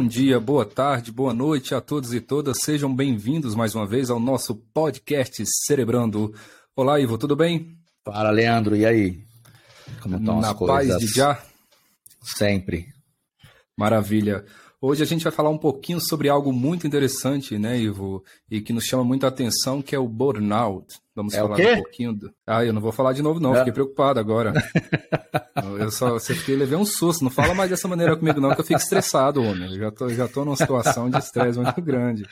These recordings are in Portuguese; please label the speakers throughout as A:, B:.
A: Bom dia, boa tarde, boa noite a todos e todas. Sejam bem-vindos mais uma vez ao nosso podcast Cerebrando. Olá, Ivo, tudo bem?
B: Fala, Leandro, e aí?
A: Como estão Na as coisas? paz de já?
B: Sempre.
A: Maravilha. Hoje a gente vai falar um pouquinho sobre algo muito interessante, né, Ivo? E que nos chama muita atenção, que é o burnout. Vamos é falar um pouquinho do... Ah, eu não vou falar de novo, não. É. Fiquei preocupado agora. eu só fiquei, levei um susto. Não fala mais dessa maneira comigo, não, que eu fico estressado, homem. Eu já tô, já tô numa situação de estresse muito grande.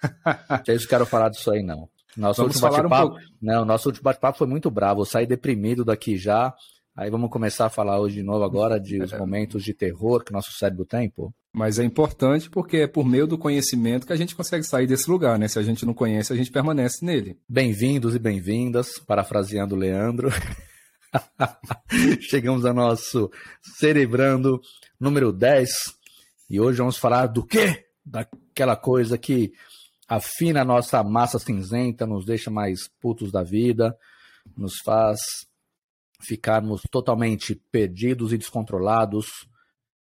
B: Vocês quero falar disso aí, não. Nosso Vamos último um pouco. Não, nosso último bate-papo foi muito bravo. Eu saí deprimido daqui já. Aí vamos começar a falar hoje de novo agora de os momentos de terror que nosso cérebro tem, pô.
A: Mas é importante porque é por meio do conhecimento que a gente consegue sair desse lugar, né? Se a gente não conhece, a gente permanece nele.
B: Bem-vindos e bem-vindas, parafraseando o Leandro. Chegamos ao nosso Cerebrando número 10 e hoje vamos falar do quê? Daquela coisa que afina a nossa massa cinzenta, nos deixa mais putos da vida, nos faz ficarmos totalmente perdidos e descontrolados,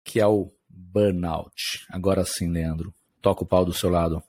B: que é o burnout. Agora sim, Leandro, toca o pau do seu lado.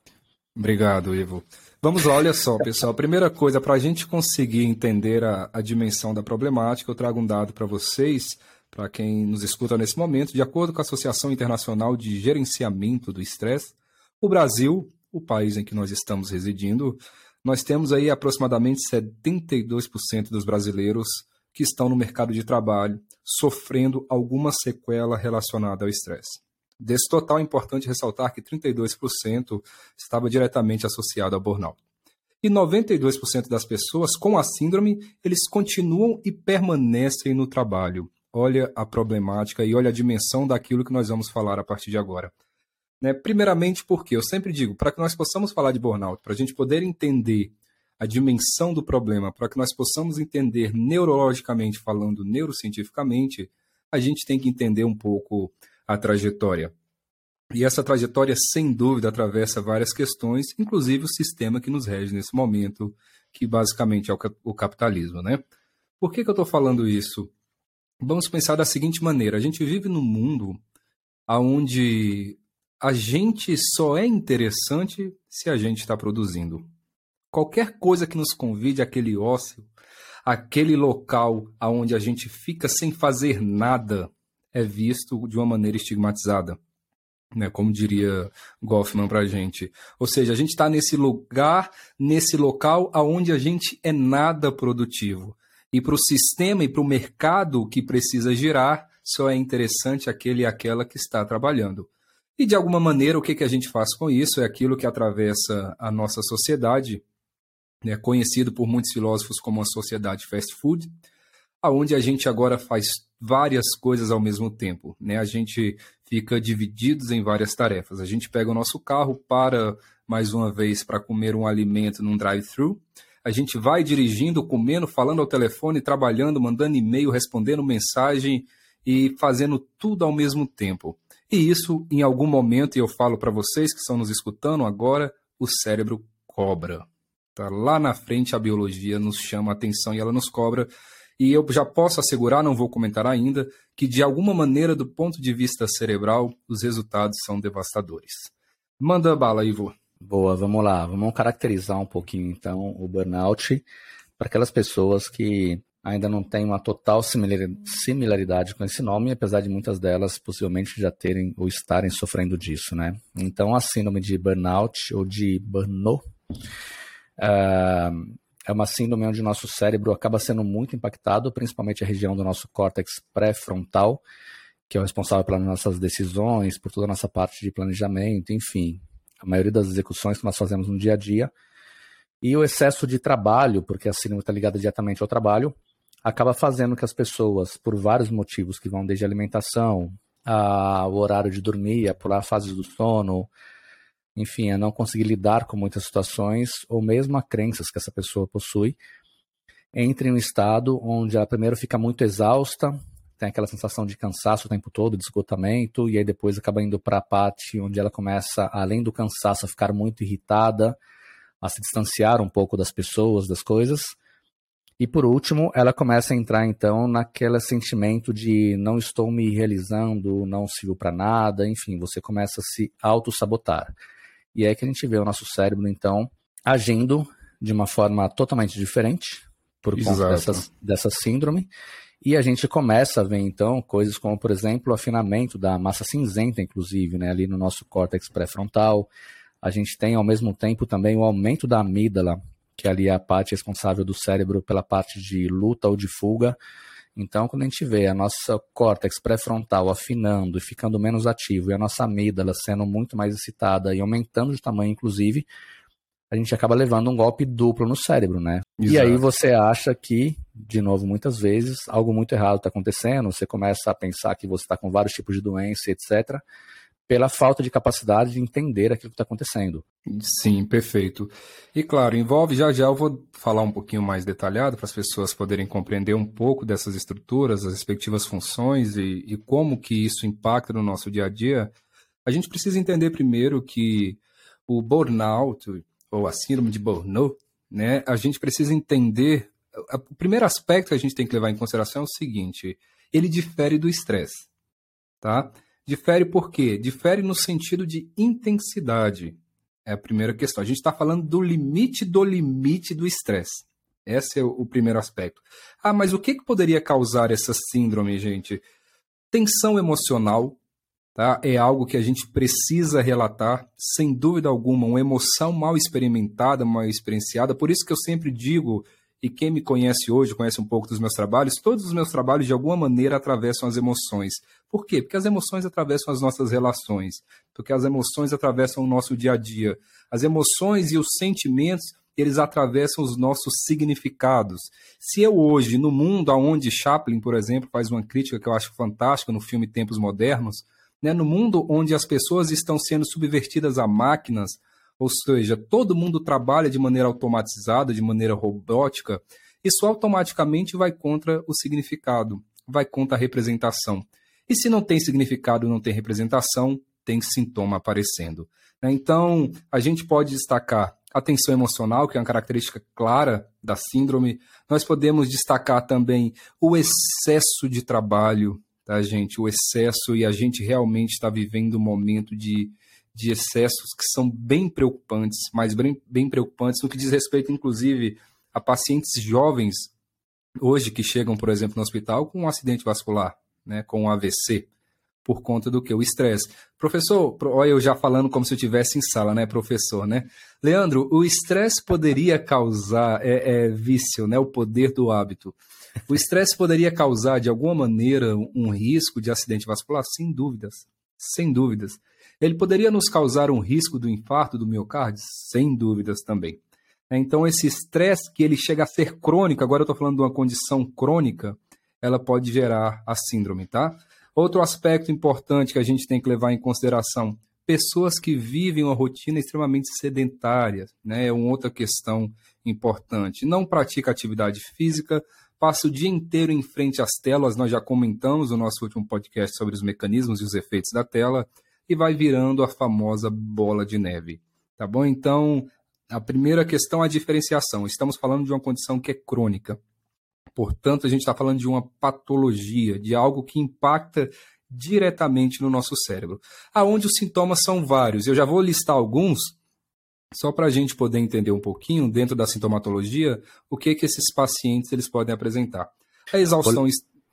A: Obrigado, Ivo. Vamos lá, olha só, pessoal. Primeira coisa, para a gente conseguir entender a, a dimensão da problemática, eu trago um dado para vocês, para quem nos escuta nesse momento. De acordo com a Associação Internacional de Gerenciamento do Estresse, o Brasil, o país em que nós estamos residindo, nós temos aí aproximadamente 72% dos brasileiros que estão no mercado de trabalho sofrendo alguma sequela relacionada ao estresse. Desse total, é importante ressaltar que 32% estava diretamente associado ao burnout. E 92% das pessoas com a síndrome, eles continuam e permanecem no trabalho. Olha a problemática e olha a dimensão daquilo que nós vamos falar a partir de agora. Né? Primeiramente, porque eu sempre digo, para que nós possamos falar de burnout, para a gente poder entender a dimensão do problema, para que nós possamos entender neurologicamente falando, neurocientificamente, a gente tem que entender um pouco a trajetória. E essa trajetória, sem dúvida, atravessa várias questões, inclusive o sistema que nos rege nesse momento, que basicamente é o capitalismo. Né? Por que, que eu estou falando isso? Vamos pensar da seguinte maneira: a gente vive num mundo onde a gente só é interessante se a gente está produzindo qualquer coisa que nos convide àquele ócio, aquele local aonde a gente fica sem fazer nada, é visto de uma maneira estigmatizada. Né, como diria Goffman para a gente. Ou seja, a gente está nesse lugar, nesse local aonde a gente é nada produtivo. E para o sistema e para o mercado que precisa girar, só é interessante aquele e aquela que está trabalhando. E de alguma maneira, o que, que a gente faz com isso é aquilo que atravessa a nossa sociedade, né, conhecido por muitos filósofos como a sociedade fast food, aonde a gente agora faz várias coisas ao mesmo tempo. Né? A gente fica divididos em várias tarefas. A gente pega o nosso carro, para mais uma vez para comer um alimento num drive-thru. A gente vai dirigindo, comendo, falando ao telefone, trabalhando, mandando e-mail, respondendo mensagem e fazendo tudo ao mesmo tempo. E isso, em algum momento, e eu falo para vocês que estão nos escutando agora, o cérebro cobra. Tá? Lá na frente a biologia nos chama a atenção e ela nos cobra. E eu já posso assegurar, não vou comentar ainda, que de alguma maneira, do ponto de vista cerebral, os resultados são devastadores. Manda bala, Ivo.
B: Boa, vamos lá. Vamos caracterizar um pouquinho então o burnout para aquelas pessoas que ainda não têm uma total similaridade com esse nome, apesar de muitas delas possivelmente já terem ou estarem sofrendo disso, né? Então, a síndrome de burnout ou de burnout é uma síndrome onde o nosso cérebro acaba sendo muito impactado, principalmente a região do nosso córtex pré-frontal, que é o responsável pelas nossas decisões, por toda a nossa parte de planejamento, enfim, a maioria das execuções que nós fazemos no dia a dia. E o excesso de trabalho, porque a síndrome está ligada diretamente ao trabalho, acaba fazendo que as pessoas, por vários motivos, que vão desde alimentação, a, o horário de dormir, a pular fases do sono, enfim, a não conseguir lidar com muitas situações ou mesmo a crenças que essa pessoa possui, entre em um estado onde ela primeiro fica muito exausta, tem aquela sensação de cansaço o tempo todo, de esgotamento, e aí depois acaba indo para a parte onde ela começa, além do cansaço, a ficar muito irritada, a se distanciar um pouco das pessoas, das coisas, E por último, ela começa a entrar então naquele sentimento de não estou me realizando, não sirvo para nada, enfim, você começa a se auto-sabotar. E é que a gente vê o nosso cérebro então agindo de uma forma totalmente diferente por conta dessa, dessa síndrome. E a gente começa a ver então coisas como, por exemplo, o afinamento da massa cinzenta, inclusive, né, ali no nosso córtex pré-frontal. A gente tem ao mesmo tempo também o aumento da amígdala, que ali é a parte responsável do cérebro pela parte de luta ou de fuga. Então, quando a gente vê a nossa córtex pré-frontal afinando e ficando menos ativo, e a nossa amígdala sendo muito mais excitada e aumentando de tamanho, inclusive, a gente acaba levando um golpe duplo no cérebro, né? Exato. E aí você acha que, de novo, muitas vezes, algo muito errado está acontecendo, você começa a pensar que você está com vários tipos de doença, etc pela falta de capacidade de entender aquilo que está acontecendo.
A: Sim, perfeito. E claro, envolve já já eu vou falar um pouquinho mais detalhado para as pessoas poderem compreender um pouco dessas estruturas, as respectivas funções e, e como que isso impacta no nosso dia a dia. A gente precisa entender primeiro que o burnout ou a síndrome de burnout, né? A gente precisa entender o primeiro aspecto que a gente tem que levar em consideração é o seguinte: ele difere do estresse, tá? Difere por quê? Difere no sentido de intensidade. É a primeira questão. A gente está falando do limite do limite do estresse. Esse é o primeiro aspecto. Ah, mas o que, que poderia causar essa síndrome, gente? Tensão emocional, tá? É algo que a gente precisa relatar, sem dúvida alguma, uma emoção mal experimentada, mal experienciada. Por isso que eu sempre digo e quem me conhece hoje, conhece um pouco dos meus trabalhos, todos os meus trabalhos de alguma maneira atravessam as emoções. Por quê? Porque as emoções atravessam as nossas relações, porque as emoções atravessam o nosso dia a dia. As emoções e os sentimentos, eles atravessam os nossos significados. Se eu hoje, no mundo onde Chaplin, por exemplo, faz uma crítica que eu acho fantástica no filme Tempos Modernos, né, no mundo onde as pessoas estão sendo subvertidas a máquinas, ou seja, todo mundo trabalha de maneira automatizada, de maneira robótica, isso automaticamente vai contra o significado, vai contra a representação. E se não tem significado, não tem representação, tem sintoma aparecendo. Né? Então, a gente pode destacar a tensão emocional, que é uma característica clara da síndrome. Nós podemos destacar também o excesso de trabalho, tá, gente? O excesso, e a gente realmente está vivendo um momento de de excessos que são bem preocupantes, mas bem, bem preocupantes no que diz respeito, inclusive, a pacientes jovens hoje que chegam, por exemplo, no hospital com um acidente vascular, né, com um AVC, por conta do que? O estresse. Professor, olha eu já falando como se eu estivesse em sala, né, professor, né? Leandro, o estresse poderia causar é, é, vício, né, o poder do hábito. O estresse poderia causar, de alguma maneira, um risco de acidente vascular? Sem dúvidas, sem dúvidas. Ele poderia nos causar um risco do infarto do miocárdio? Sem dúvidas também. É, então, esse estresse que ele chega a ser crônico, agora eu estou falando de uma condição crônica, ela pode gerar a síndrome, tá? Outro aspecto importante que a gente tem que levar em consideração, pessoas que vivem uma rotina extremamente sedentária, né? É uma outra questão importante. Não pratica atividade física, passa o dia inteiro em frente às telas, nós já comentamos no nosso último podcast sobre os mecanismos e os efeitos da tela, e vai virando a famosa bola de neve. Tá bom? Então, a primeira questão é a diferenciação. Estamos falando de uma condição que é crônica. Portanto, a gente está falando de uma patologia, de algo que impacta diretamente no nosso cérebro. Aonde os sintomas são vários. Eu já vou listar alguns, só para a gente poder entender um pouquinho, dentro da sintomatologia, o que, que esses pacientes eles podem apresentar. A exaustão...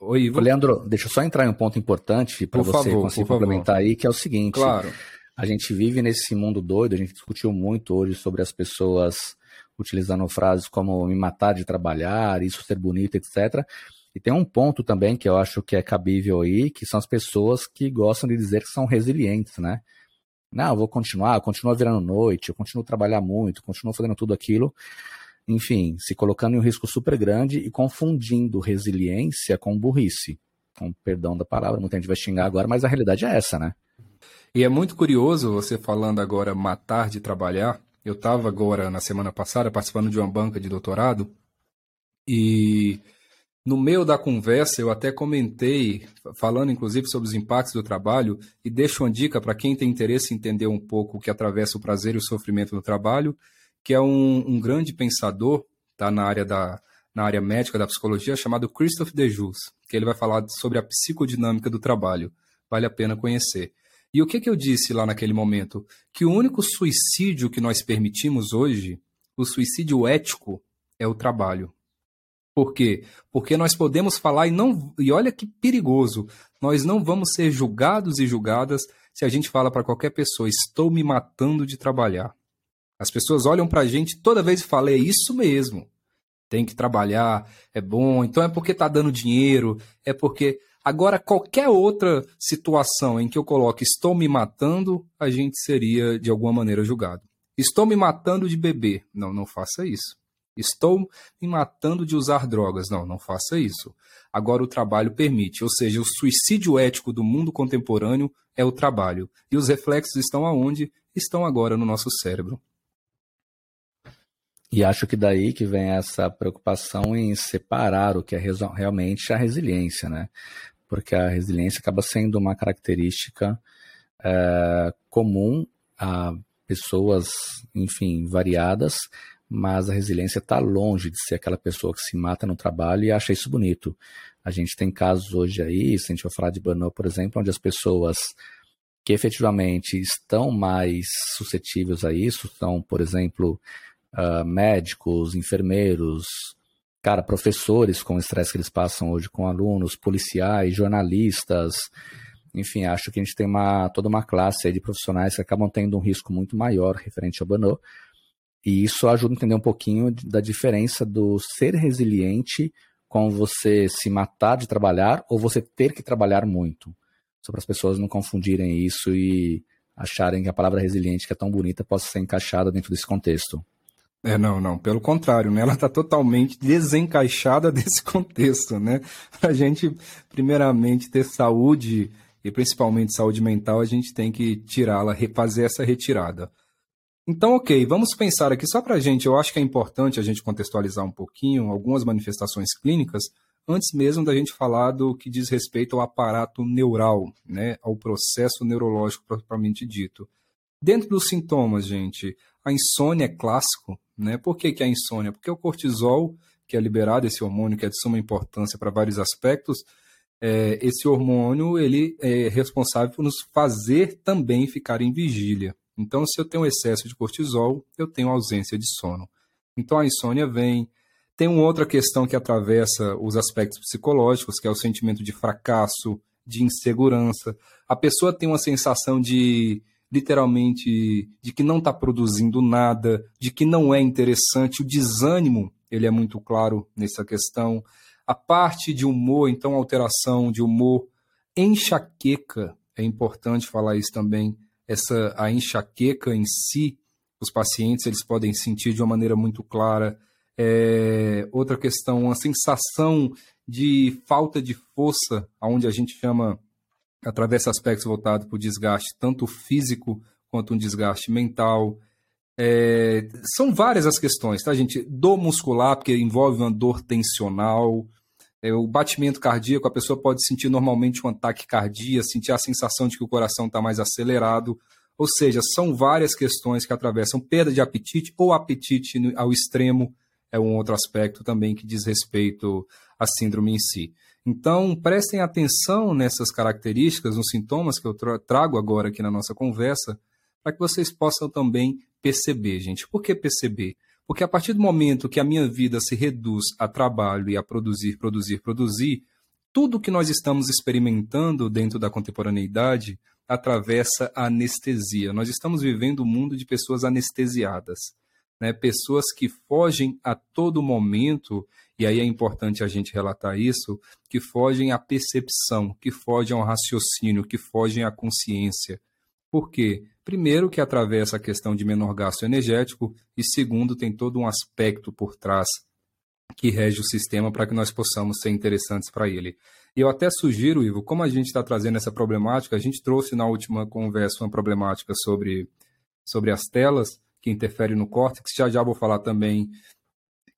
B: Oi, Ivo. Leandro, deixa eu só entrar em um ponto importante para você favor, conseguir complementar favor. aí, que é o seguinte.
A: Claro.
B: A gente vive nesse mundo doido, a gente discutiu muito hoje sobre as pessoas utilizando frases como me matar de trabalhar, isso ser bonito, etc. E tem um ponto também que eu acho que é cabível aí, que são as pessoas que gostam de dizer que são resilientes, né? Não, eu vou continuar, eu continuo virando noite, eu continuo trabalhar muito, continuo fazendo tudo aquilo enfim, se colocando em um risco super grande e confundindo resiliência com burrice. Com perdão da palavra, muita gente vai xingar agora, mas a realidade é essa, né?
A: E é muito curioso você falando agora matar de trabalhar. Eu estava agora, na semana passada, participando de uma banca de doutorado e no meio da conversa eu até comentei, falando inclusive sobre os impactos do trabalho, e deixo uma dica para quem tem interesse em entender um pouco o que atravessa o prazer e o sofrimento no trabalho que é um, um grande pensador, tá na área da, na área médica da psicologia chamado Christophe Dejus, que ele vai falar sobre a psicodinâmica do trabalho. Vale a pena conhecer. E o que, que eu disse lá naquele momento? Que o único suicídio que nós permitimos hoje, o suicídio ético, é o trabalho. Por quê? Porque nós podemos falar e não. E olha que perigoso. Nós não vamos ser julgados e julgadas se a gente fala para qualquer pessoa: estou me matando de trabalhar. As pessoas olham para a gente toda vez e falam: é isso mesmo. Tem que trabalhar, é bom. Então é porque está dando dinheiro, é porque. Agora, qualquer outra situação em que eu coloque estou me matando, a gente seria de alguma maneira julgado. Estou me matando de beber. Não, não faça isso. Estou me matando de usar drogas. Não, não faça isso. Agora o trabalho permite, ou seja, o suicídio ético do mundo contemporâneo é o trabalho. E os reflexos estão aonde? Estão agora no nosso cérebro.
B: E acho que daí que vem essa preocupação em separar o que é realmente a resiliência, né? Porque a resiliência acaba sendo uma característica é, comum a pessoas, enfim, variadas, mas a resiliência está longe de ser aquela pessoa que se mata no trabalho e acha isso bonito. A gente tem casos hoje aí, se a gente for falar de burnout, por exemplo, onde as pessoas que efetivamente estão mais suscetíveis a isso, são, por exemplo, uh, médicos, enfermeiros, cara, professores com o estresse que eles passam hoje com alunos, policiais, jornalistas, enfim, acho que a gente tem uma, toda uma classe de profissionais que acabam tendo um risco muito maior referente ao burnout, e isso ajuda a entender um pouquinho da diferença do ser resiliente com você se matar de trabalhar ou você ter que trabalhar muito. Só para as pessoas não confundirem isso e acharem que a palavra resiliente, que é tão bonita, possa ser encaixada dentro desse contexto.
A: É, não, não, pelo contrário, né? Ela está totalmente desencaixada desse contexto, né? Para a gente, primeiramente, ter saúde e principalmente saúde mental, a gente tem que tirá-la, refazer essa retirada. Então, ok, vamos pensar aqui só para a gente. Eu acho que é importante a gente contextualizar um pouquinho algumas manifestações clínicas antes mesmo da gente falar do que diz respeito ao aparato neural, né, ao processo neurológico propriamente dito. Dentro dos sintomas, gente, a insônia é clássico, né? Por que, que a insônia? Porque o cortisol, que é liberado, esse hormônio que é de suma importância para vários aspectos, é, esse hormônio ele é responsável por nos fazer também ficar em vigília. Então, se eu tenho excesso de cortisol, eu tenho ausência de sono. Então, a insônia vem. Tem uma outra questão que atravessa os aspectos psicológicos, que é o sentimento de fracasso, de insegurança. A pessoa tem uma sensação de, literalmente, de que não está produzindo nada, de que não é interessante. O desânimo, ele é muito claro nessa questão. A parte de humor, então, alteração de humor, enxaqueca, é importante falar isso também essa a enxaqueca em si, os pacientes eles podem sentir de uma maneira muito clara. É, outra questão, uma sensação de falta de força, onde a gente chama, através de aspectos voltados para o desgaste, tanto físico quanto um desgaste mental. É, são várias as questões, tá, gente? Dor muscular, porque envolve uma dor tensional, é, o batimento cardíaco, a pessoa pode sentir normalmente um ataque cardíaco, sentir a sensação de que o coração está mais acelerado. Ou seja, são várias questões que atravessam perda de apetite ou apetite ao extremo, é um outro aspecto também que diz respeito à síndrome em si. Então, prestem atenção nessas características, nos sintomas que eu trago agora aqui na nossa conversa, para que vocês possam também perceber, gente. Por que perceber? Porque a partir do momento que a minha vida se reduz a trabalho e a produzir, produzir, produzir, tudo que nós estamos experimentando dentro da contemporaneidade atravessa a anestesia. Nós estamos vivendo um mundo de pessoas anestesiadas, né? pessoas que fogem a todo momento, e aí é importante a gente relatar isso, que fogem à percepção, que fogem ao raciocínio, que fogem à consciência. Por quê? Primeiro, que atravessa a questão de menor gasto energético, e segundo, tem todo um aspecto por trás que rege o sistema para que nós possamos ser interessantes para ele. E eu até sugiro, Ivo, como a gente está trazendo essa problemática, a gente trouxe na última conversa uma problemática sobre, sobre as telas que interferem no córtex. Já já vou falar também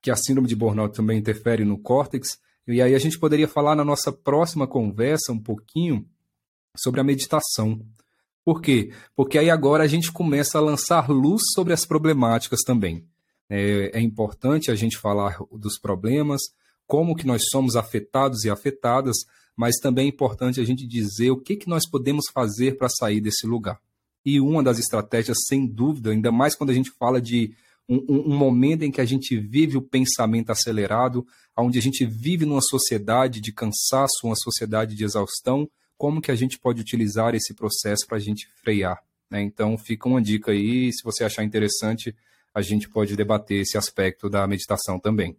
A: que a síndrome de burnout também interfere no córtex. E aí a gente poderia falar na nossa próxima conversa um pouquinho sobre a meditação. Por quê? Porque aí agora a gente começa a lançar luz sobre as problemáticas também. É, é importante a gente falar dos problemas, como que nós somos afetados e afetadas, mas também é importante a gente dizer o que, que nós podemos fazer para sair desse lugar. E uma das estratégias, sem dúvida, ainda mais quando a gente fala de um, um, momento em que a gente vive o pensamento acelerado, onde a gente vive numa sociedade de cansaço, uma sociedade de exaustão, como que a gente pode utilizar esse processo para a gente frear. Né? Então, fica uma dica aí, se você achar interessante, a gente pode debater esse aspecto da meditação também.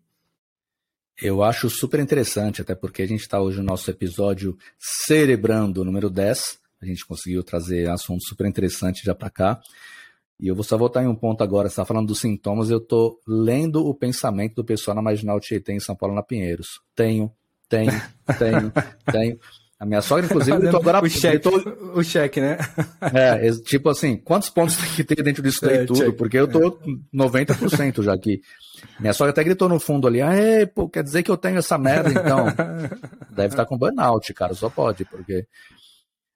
B: Eu acho super interessante, até porque a gente está hoje no nosso episódio Cerebrando número 10. A gente conseguiu trazer assuntos super interessantes já para cá. E eu vou só voltar em um ponto agora. Você está falando dos sintomas, eu estou lendo o pensamento do pessoal na Marginal Tietê em São Paulo, na Pinheiros. Tenho, tenho, tenho, tenho. A minha sogra, inclusive, gritou agora.
A: O cheque, o cheque, né?
B: É, tipo assim, quantos pontos tem que ter dentro disso daí é, tudo? Check. Porque eu tô 90% já aqui. Minha sogra até gritou no fundo ali, ah, pô, quer dizer que eu tenho essa merda, então. Deve estar com burnout, cara, só pode, porque.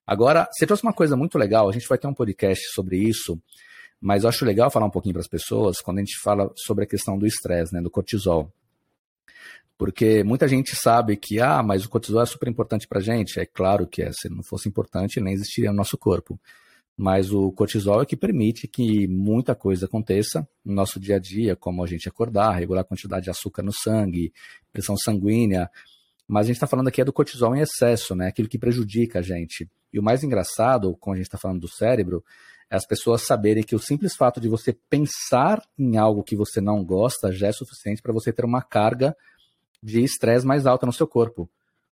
B: Agora, você trouxe uma coisa muito legal, a gente vai ter um podcast sobre isso, mas eu acho legal falar um pouquinho para as pessoas quando a gente fala sobre a questão do estresse, né, do cortisol. Porque muita gente sabe que, ah, mas o cortisol é super importante para a gente. É claro que é, se não fosse importante, nem existiria no nosso corpo. Mas o cortisol é que permite que muita coisa aconteça no nosso dia a dia, como a gente acordar, regular a quantidade de açúcar no sangue, pressão sanguínea. Mas a gente está falando aqui é do cortisol em excesso, né? Aquilo que prejudica a gente. E o mais engraçado, quando a gente está falando do cérebro, é as pessoas saberem que o simples fato de você pensar em algo que você não gosta já é suficiente para você ter uma carga de estresse mais alta no seu corpo.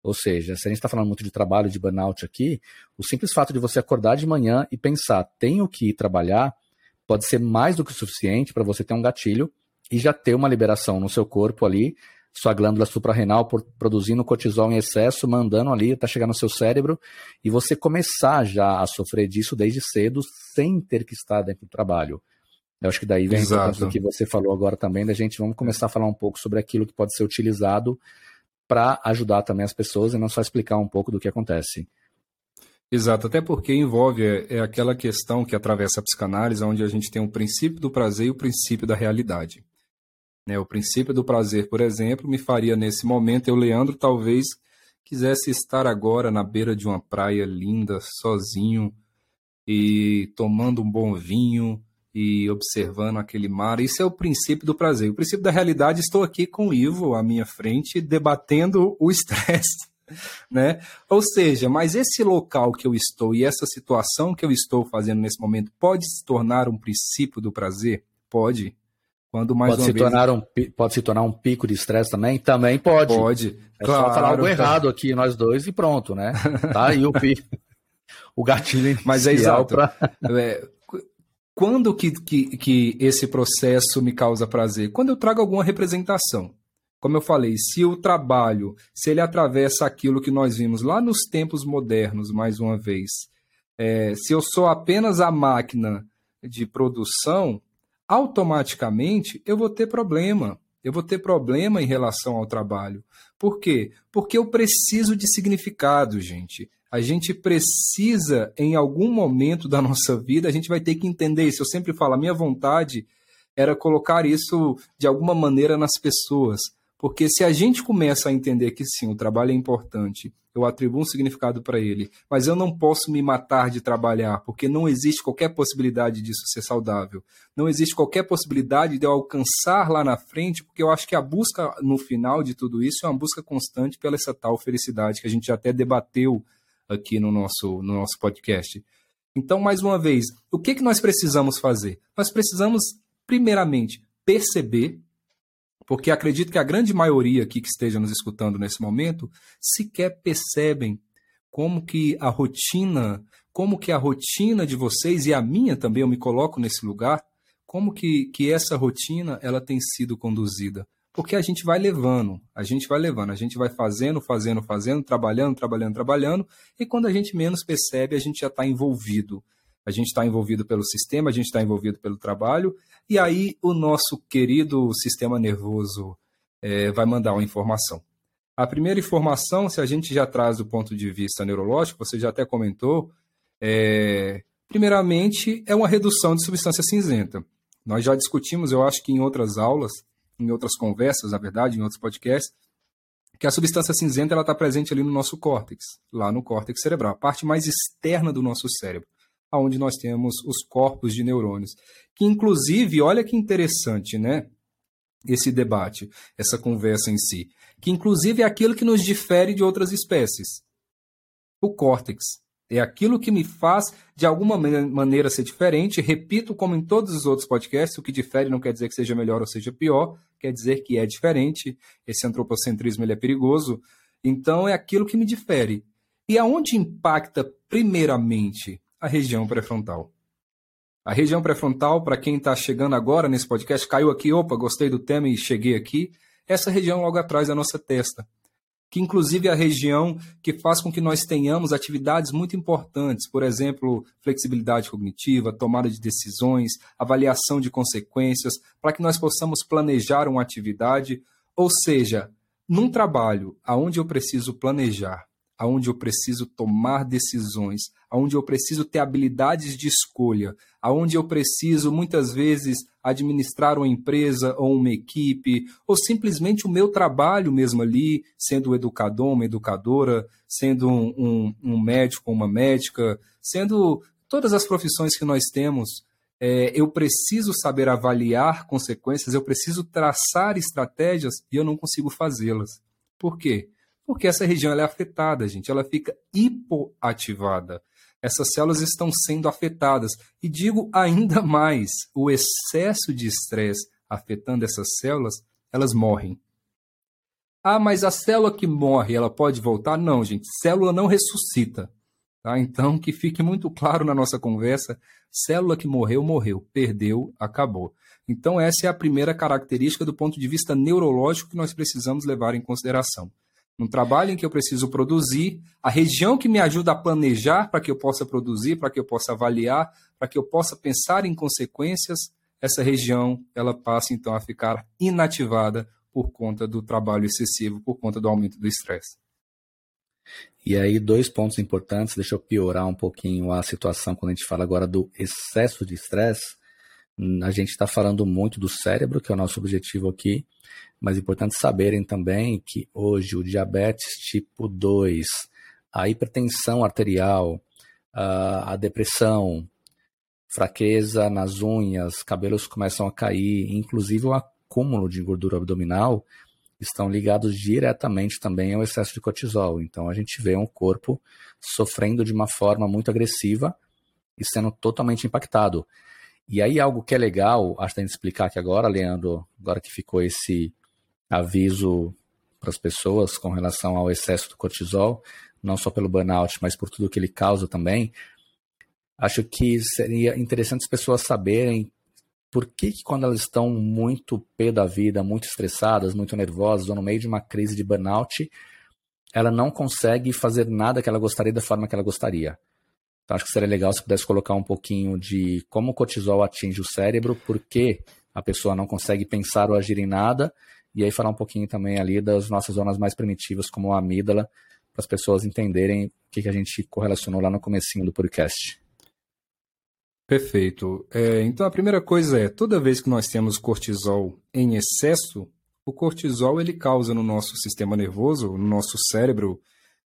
B: Ou seja, se a gente está falando muito de trabalho, de burnout aqui, o simples fato de você acordar de manhã e pensar, tenho que ir trabalhar, pode ser mais do que o suficiente para você ter um gatilho e já ter uma liberação no seu corpo ali, sua glândula suprarrenal por, produzindo cortisol em excesso, mandando ali, até chegar no seu cérebro, e você começar já a sofrer disso desde cedo, sem ter que estar dentro do trabalho. Eu acho que daí vem Exato. do que você falou agora também, da gente vamos começar a falar um pouco sobre aquilo que pode ser utilizado para ajudar também as pessoas e não só explicar um pouco do que acontece.
A: Exato, até porque envolve é, é aquela questão que atravessa a psicanálise, onde a gente tem o princípio do prazer e o princípio da realidade. Né, o princípio do prazer, por exemplo, me faria nesse momento, eu, Leandro, talvez quisesse estar agora na beira de uma praia linda, sozinho, e tomando um bom vinho, e observando aquele mar. Isso é o princípio do prazer. O princípio da realidade, estou aqui com o Ivo à minha frente, debatendo o estresse. Né? Ou seja, mas esse local que eu estou e essa situação que eu estou fazendo nesse momento pode se tornar um princípio do prazer? Pode.
B: Quando mais pode, se vez... tornar um, pode se tornar um pico de estresse também? Também pode.
A: Pode.
B: É claro, só falar algo tá. errado aqui, nós dois, e pronto, né? Tá aí o pico. o gatilho
A: Mas é exato. Pra... É, quando que, que, que esse processo me causa prazer? Quando eu trago alguma representação. Como eu falei, se o trabalho, se ele atravessa aquilo que nós vimos lá nos tempos modernos, mais uma vez, é, se eu sou apenas a máquina de produção, automaticamente eu vou ter problema. Eu vou ter problema em relação ao trabalho. Por quê? Porque eu preciso de significado, gente a gente precisa, em algum momento da nossa vida, a gente vai ter que entender isso. Eu sempre falo, a minha vontade era colocar isso de alguma maneira nas pessoas. Porque se a gente começa a entender que sim, o trabalho é importante, eu atribuo um significado para ele, mas eu não posso me matar de trabalhar, porque não existe qualquer possibilidade disso ser saudável. Não existe qualquer possibilidade de eu alcançar lá na frente, porque eu acho que a busca no final de tudo isso é uma busca constante pela essa tal felicidade que a gente já até debateu aqui no nosso, no nosso podcast. Então, mais uma vez, o que, que nós precisamos fazer? Nós precisamos, primeiramente, perceber, porque acredito que a grande maioria aqui que esteja nos escutando nesse momento sequer percebem como que a rotina, como que a rotina de vocês e a minha também, eu me coloco nesse lugar, como que, que essa rotina ela tem sido conduzida porque a gente vai levando, a gente vai levando, a gente vai fazendo, fazendo, fazendo, trabalhando, trabalhando, trabalhando, e quando a gente menos percebe, a gente já está envolvido. A gente está envolvido pelo sistema, a gente está envolvido pelo trabalho, e aí o nosso querido sistema nervoso é, vai mandar uma informação. A primeira informação, se a gente já traz do ponto de vista neurológico, você já até comentou, é, primeiramente é uma redução de substância cinzenta. Nós já discutimos, eu acho que em outras aulas, em outras conversas, na verdade, em outros podcasts, que a substância cinzenta ela está presente ali no nosso córtex, lá no córtex cerebral, a parte mais externa do nosso cérebro, aonde nós temos os corpos de neurônios, que inclusive, olha que interessante, né? Esse debate, essa conversa em si, que inclusive é aquilo que nos difere de outras espécies. O córtex é aquilo que me faz, de alguma maneira, ser diferente. Repito, como em todos os outros podcasts, o que difere não quer dizer que seja melhor ou seja pior, quer dizer que é diferente. Esse antropocentrismo ele é perigoso. Então, é aquilo que me difere. E aonde impacta, primeiramente, a região pré-frontal? A região pré-frontal, para quem está chegando agora nesse podcast, caiu aqui, opa, gostei do tema e cheguei aqui. Essa região logo atrás da nossa testa que inclusive é a região que faz com que nós tenhamos atividades muito importantes, por exemplo, flexibilidade cognitiva, tomada de decisões, avaliação de consequências, para que nós possamos planejar uma atividade, ou seja, num trabalho aonde eu preciso planejar, aonde eu preciso tomar decisões, aonde eu preciso ter habilidades de escolha, aonde eu preciso muitas vezes administrar uma empresa ou uma equipe, ou simplesmente o meu trabalho mesmo ali, sendo um educador, uma educadora, sendo um, um, um médico, uma médica, sendo todas as profissões que nós temos, é, eu preciso saber avaliar consequências, eu preciso traçar estratégias e eu não consigo fazê-las. Por quê? Porque essa região é afetada, gente, ela fica hipoativada. Essas células estão sendo afetadas. E digo ainda mais: o excesso de estresse afetando essas células, elas morrem. Ah, mas a célula que morre, ela pode voltar? Não, gente, célula não ressuscita. Tá? Então, que fique muito claro na nossa conversa: célula que morreu, morreu, perdeu, acabou. Então, essa é a primeira característica do ponto de vista neurológico que nós precisamos levar em consideração um trabalho em que eu preciso produzir, a região que me ajuda a planejar para que eu possa produzir, para que eu possa avaliar, para que eu possa pensar em consequências, essa região ela passa então a ficar inativada por conta do trabalho excessivo, por conta do aumento do estresse.
B: E aí, dois pontos importantes, deixa eu piorar um pouquinho a situação quando a gente fala agora do excesso de estresse. A gente está falando muito do cérebro, que é o nosso objetivo aqui, mas é importante saberem também que hoje o diabetes tipo 2, a hipertensão arterial, a, depressão, fraqueza nas unhas, cabelos começam a cair, inclusive o acúmulo de gordura abdominal, estão ligados diretamente também ao excesso de cortisol. Então a gente vê um corpo sofrendo de uma forma muito agressiva e sendo totalmente impactado. E aí algo que é legal, acho que a gente explicar aqui agora, Leandro, agora que ficou esse aviso para as pessoas com relação ao excesso do cortisol, não só pelo burnout, mas por tudo que ele causa também. Acho que seria interessante as pessoas saberem por que, que quando elas estão muito pé da vida, muito estressadas, muito nervosas, ou no meio de uma crise de burnout, ela não consegue fazer nada que ela gostaria da forma que ela gostaria. Então acho que seria legal se pudesse colocar um pouquinho de como o cortisol atinge o cérebro, por que a pessoa não consegue pensar ou agir em nada e aí falar um pouquinho também ali das nossas zonas mais primitivas, como a amígdala, para as pessoas entenderem o que, que a gente correlacionou lá no comecinho do podcast.
A: Perfeito. É, então a primeira coisa é, toda vez que nós temos cortisol em excesso, o cortisol ele causa no nosso sistema nervoso, no nosso cérebro,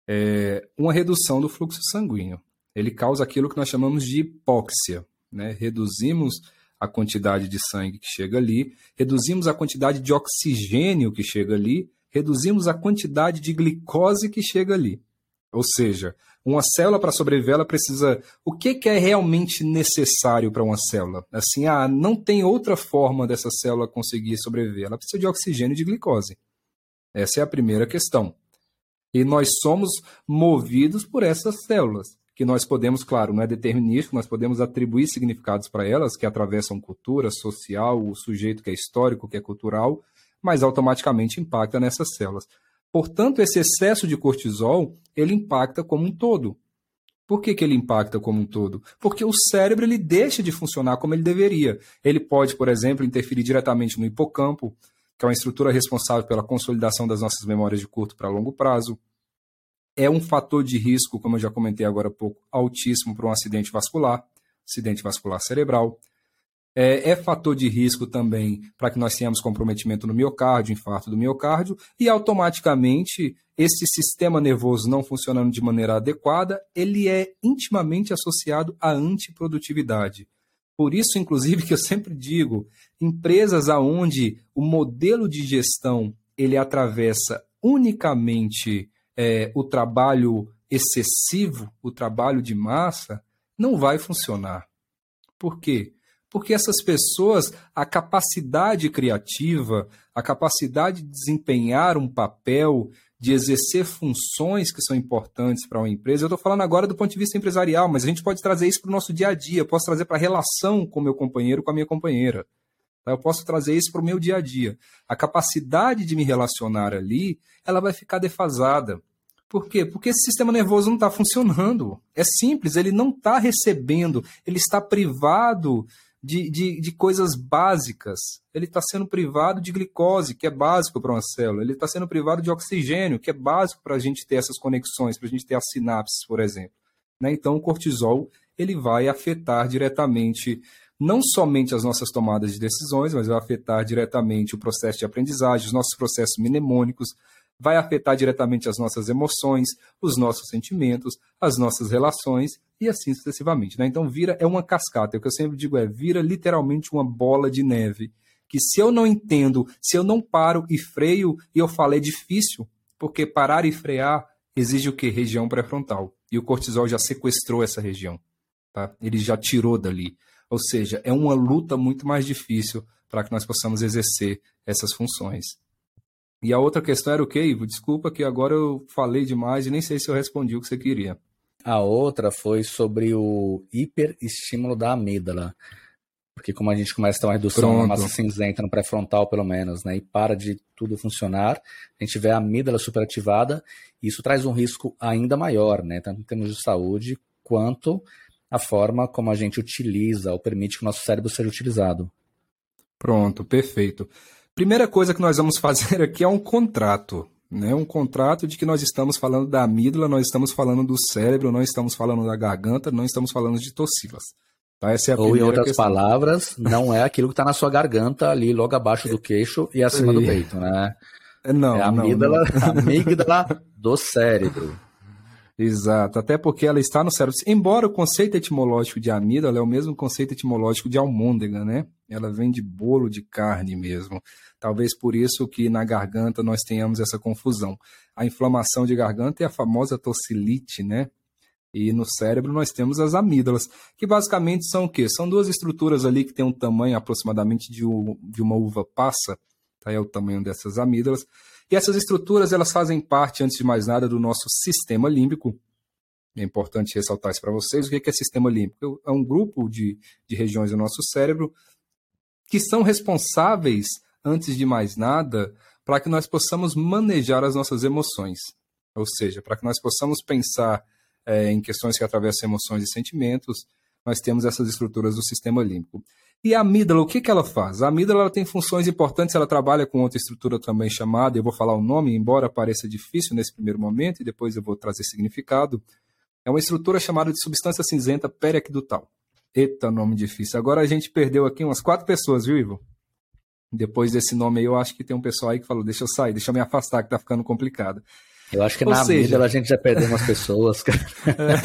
A: é, uma redução do fluxo sanguíneo. Ele causa aquilo que nós chamamos de hipóxia. Né? Reduzimos a quantidade de sangue que chega ali, reduzimos a quantidade de oxigênio que chega ali, reduzimos a quantidade de glicose que chega ali. Ou seja, uma célula para sobreviver, ela precisa. O que, que é realmente necessário para uma célula? Assim, ah, não tem outra forma dessa célula conseguir sobreviver. Ela precisa de oxigênio e de glicose. Essa é a primeira questão. E nós somos movidos por essas células que nós podemos, claro, não é determinístico, nós podemos atribuir significados para elas que atravessam cultura, social, o sujeito que é histórico, que é cultural, mas automaticamente impacta nessas células. Portanto, esse excesso de cortisol, ele impacta como um todo. Por que, que ele impacta como um todo? Porque o cérebro ele deixa de funcionar como ele deveria. Ele pode, por exemplo, interferir diretamente no hipocampo, que é uma estrutura responsável pela consolidação das nossas memórias de curto para longo prazo é um fator de risco, como eu já comentei agora há pouco, altíssimo para um acidente vascular, acidente vascular cerebral. é, é fator de risco também para que nós tenhamos comprometimento no miocárdio, infarto do miocárdio, e automaticamente esse sistema nervoso não funcionando de maneira adequada, ele é intimamente associado à antiprodutividade. Por isso, inclusive, que eu sempre digo, empresas aonde o modelo de gestão ele atravessa unicamente é, o trabalho excessivo, o trabalho de massa, não vai funcionar. Por quê? porque essas pessoas, a capacidade criativa, a capacidade de desempenhar um papel, de exercer funções que são importantes para uma empresa. Eu estou falando agora do ponto de vista empresarial, mas a gente pode trazer isso para o nosso dia a dia. Eu posso trazer para a relação com meu companheiro, com a minha companheira. Tá? Eu posso trazer isso para o meu dia a dia. A capacidade de me relacionar ali, ela vai ficar defasada. Por quê? Porque esse sistema nervoso não está funcionando. É simples, ele não está recebendo, ele está privado de, de, de coisas básicas. Ele está sendo privado de glicose, que é básico para uma célula. Ele está sendo privado de oxigênio, que é básico para a gente ter essas conexões, para a gente ter as sinapses, por exemplo. Né? Então, o cortisol ele vai afetar diretamente não somente as nossas tomadas de decisões, mas vai afetar diretamente o processo de aprendizagem, os nossos processos mnemônicos, vai afetar diretamente as nossas emoções, os nossos sentimentos, as nossas relações e assim sucessivamente. Né? Então, vira é uma cascata. O que eu sempre digo é: vira literalmente uma bola de neve. Que se eu não entendo, se eu não paro e freio, e eu falo, é difícil, porque parar e frear exige o quê? Região pré-frontal. E o cortisol já sequestrou essa região. Tá? Ele já tirou dali. Ou seja, é uma luta muito mais difícil para que nós possamos exercer essas funções. E a outra questão era o quê, Ivo? Desculpa que agora eu falei demais e nem sei se eu respondi o que você queria.
B: A outra foi sobre o hiperestímulo da amígdala. Porque como a gente começa a ter uma redução Pronto. na massa cinzenta no pré-frontal, pelo menos, né, e para de tudo funcionar, a gente vê a amígdala superativada, e isso traz um risco ainda maior, né, tanto em termos de saúde, quanto a forma como a gente utiliza ou permite que o nosso cérebro seja utilizado.
A: Pronto, perfeito. Primeira coisa que nós vamos fazer aqui é um contrato né, um contrato de que nós estamos falando da amígdala, nós estamos falando do cérebro, não estamos falando da garganta, não estamos falando de tossilas.
B: Tá? É Ou, em outras questão. palavras, não é aquilo que está na sua garganta, ali logo abaixo do queixo e acima do peito, né?
A: Não, é
B: a amígdala, não, não. amígdala do cérebro.
A: Exato, até porque ela está no cérebro. Embora o conceito etimológico de amígdala é o mesmo conceito etimológico de almôndega, né? Ela vem de bolo de carne mesmo. Talvez por isso que na garganta nós tenhamos essa confusão. A inflamação de garganta é a famosa tossilite, né? E no cérebro nós temos as amígdalas, que basicamente são o quê? São duas estruturas ali que têm um tamanho aproximadamente de, de uma uva passa, tá? é o tamanho dessas amígdalas. E essas estruturas elas fazem parte, antes de mais nada, do nosso sistema límbico. É importante ressaltar isso para vocês. O que é sistema límbico? É um grupo de, de regiões do nosso cérebro que são responsáveis antes de mais nada, para que nós possamos manejar as nossas emoções. Ou seja, para que nós possamos pensar é, em questões que atravessam emoções e sentimentos, nós temos essas estruturas do sistema límbico. E a amígdala, o que, que ela faz? A amígdala ela tem funções importantes, ela trabalha com outra estrutura também chamada, eu vou falar o nome, embora pareça difícil nesse primeiro momento, e depois eu vou trazer significado. É uma estrutura chamada de substância cinzenta periaquedutal. Eita, nome difícil. Agora a gente perdeu aqui umas quatro pessoas, viu, Ivo? Depois desse nome aí, eu acho que tem um pessoal aí que falou: deixa eu sair, deixa eu me afastar, que tá ficando complicado.
B: Eu acho que Ou na seja... a gente já perdeu umas pessoas.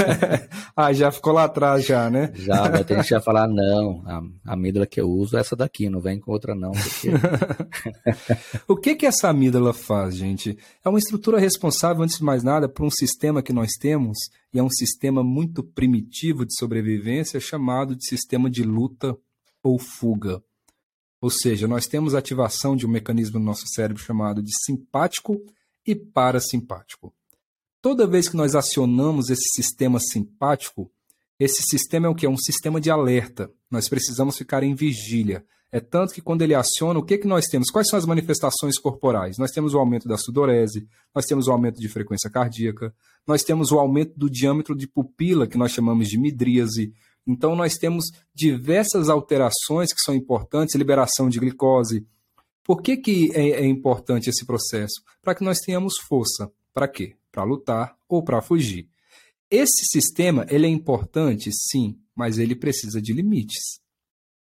A: ah, já ficou lá atrás já, né?
B: Já, vai ter gente já falar, não, a amígdala que eu uso é essa daqui, não vem com outra não. Porque...
A: o que que essa amígdala faz, gente? É uma estrutura responsável, antes de mais nada, por um sistema que nós temos, e é um sistema muito primitivo de sobrevivência, chamado de sistema de luta ou fuga. Ou seja, nós temos ativação de um mecanismo no nosso cérebro chamado de simpático e parasimpático. Toda vez que nós acionamos esse sistema simpático, esse sistema é o que? É um sistema de alerta. Nós precisamos ficar em vigília. É tanto que quando ele aciona, o que, que nós temos? Quais são as manifestações corporais? Nós temos o aumento da sudorese, nós temos o aumento de frequência cardíaca, nós temos o aumento do diâmetro de pupila, que nós chamamos de midríase, então, nós temos diversas alterações que são importantes, liberação de glicose. Por que, que é, é importante esse processo? Para que nós tenhamos força. Para quê? Para lutar ou para fugir. Esse sistema ele é importante, sim, mas ele precisa de limites.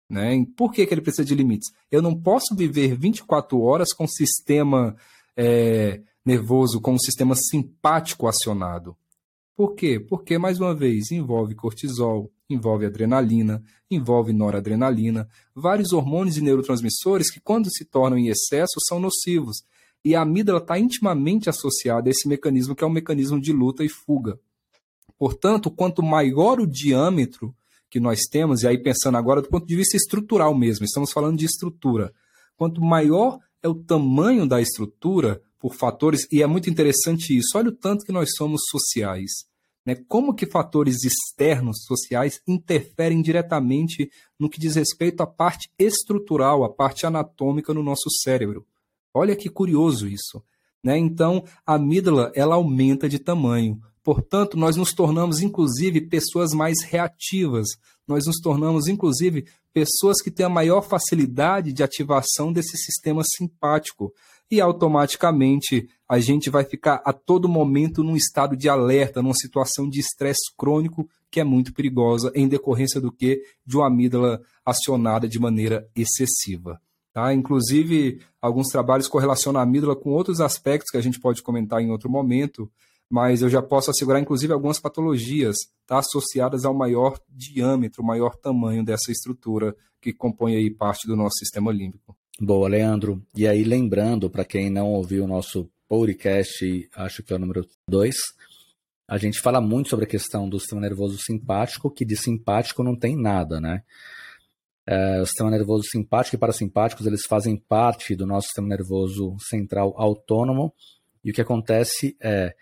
A: Né? Por que, que ele precisa de limites? Eu não posso viver 24 horas com o sistema é, nervoso, com o sistema simpático acionado. Por quê? Porque, mais uma vez, envolve cortisol, envolve adrenalina, envolve noradrenalina, vários hormônios e neurotransmissores que, quando se tornam em excesso, são nocivos. E a amígdala está intimamente associada a esse mecanismo que é um mecanismo de luta e fuga. Portanto, quanto maior o diâmetro que nós temos, e aí pensando agora do ponto de vista estrutural mesmo, estamos falando de estrutura, quanto maior é o tamanho da estrutura por fatores, e é muito interessante isso, olha o tanto que nós somos sociais. Né? Como que fatores externos sociais interferem diretamente no que diz respeito à parte estrutural, à parte anatômica no nosso cérebro. Olha que curioso isso. Né? Então, a amígdala ela aumenta de tamanho. Portanto, nós nos tornamos, inclusive, pessoas mais reativas. Nós nos tornamos, inclusive, pessoas que têm a maior facilidade de ativação desse sistema simpático. E automaticamente a gente vai ficar a todo momento num estado de alerta, numa situação de estresse crônico que é muito perigosa em decorrência do que de uma amígdala acionada de maneira excessiva. Tá? Inclusive, alguns trabalhos correlacionam a amígdala com outros aspectos que a gente pode comentar em outro momento, mas eu já posso assegurar, inclusive, algumas patologias tá? associadas ao maior diâmetro, maior tamanho dessa estrutura que compõe aí parte do nosso sistema límbico.
B: Boa, Leandro. E aí, lembrando, para quem não ouviu o nosso podcast, acho que é o número 2, a gente fala muito sobre a questão do sistema nervoso simpático, que de simpático não tem nada, né? É, o sistema nervoso simpático e parasimpáticos, eles fazem parte do nosso sistema nervoso central autônomo, e o que acontece é,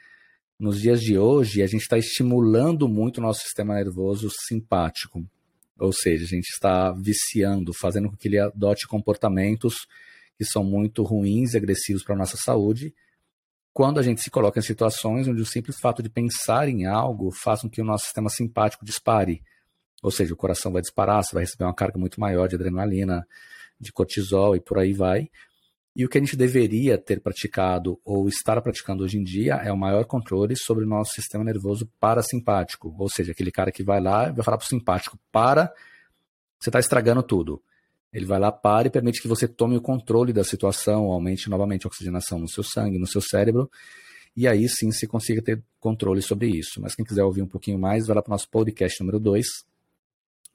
B: nos dias de hoje, a gente está estimulando muito o nosso sistema nervoso simpático, ou seja, a gente está viciando, fazendo com que ele adote comportamentos que são muito ruins e agressivos para a nossa saúde, quando a gente se coloca em situações onde o simples fato de pensar em algo faz com que o nosso sistema simpático dispare. Ou seja, o coração vai disparar, você vai receber uma carga muito maior de adrenalina, de cortisol e por aí vai. E o que a gente deveria ter praticado ou estar praticando hoje em dia é o maior controle sobre o nosso sistema nervoso parasimpático. Ou seja, aquele cara que vai lá e vai falar para o simpático: para, você está estragando tudo. Ele vai lá, para e permite que você tome o controle da situação, aumente novamente a oxigenação no seu sangue, no seu cérebro, e aí sim você consiga ter controle sobre isso. Mas quem quiser ouvir um pouquinho mais, vai lá para o nosso podcast número 2,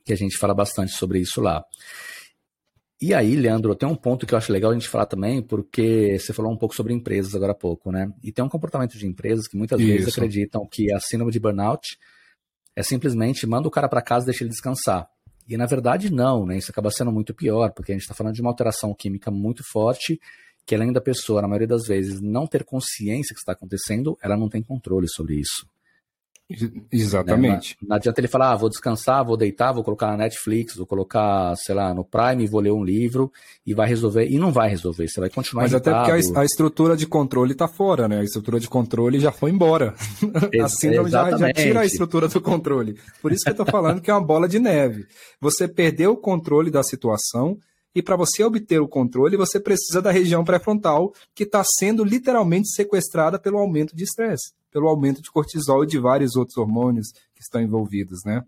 B: que a gente fala bastante sobre isso lá. E aí, Leandro, tem um ponto que eu acho legal a gente falar também, porque você falou um pouco sobre empresas agora há pouco, né? E tem um comportamento de empresas que muitas isso. vezes acreditam que a síndrome de burnout é simplesmente manda o cara para casa e deixa ele descansar. E na verdade não, né? Isso acaba sendo muito pior, porque a gente está falando de uma alteração química muito forte, que além da pessoa, na maioria das vezes, não ter consciência que está acontecendo, ela não tem controle sobre isso.
A: Exatamente.
B: Né? Não, não, adianta ele falar, ah, vou descansar, vou deitar, vou colocar na Netflix, vou colocar, sei lá, no Prime, vou ler um livro e vai resolver. E não vai resolver, você vai continuar
A: Mas irritado. até porque a, a, estrutura de controle está fora, né? A estrutura de controle já foi embora. Ex a síndrome já, já, tira a estrutura do controle. Por isso que eu estou falando que é uma bola de neve. Você perdeu o controle da situação e para você obter o controle, você precisa da região pré-frontal, que está sendo literalmente sequestrada pelo aumento de estresse pelo aumento de cortisol e de vários outros hormônios que estão envolvidos, né?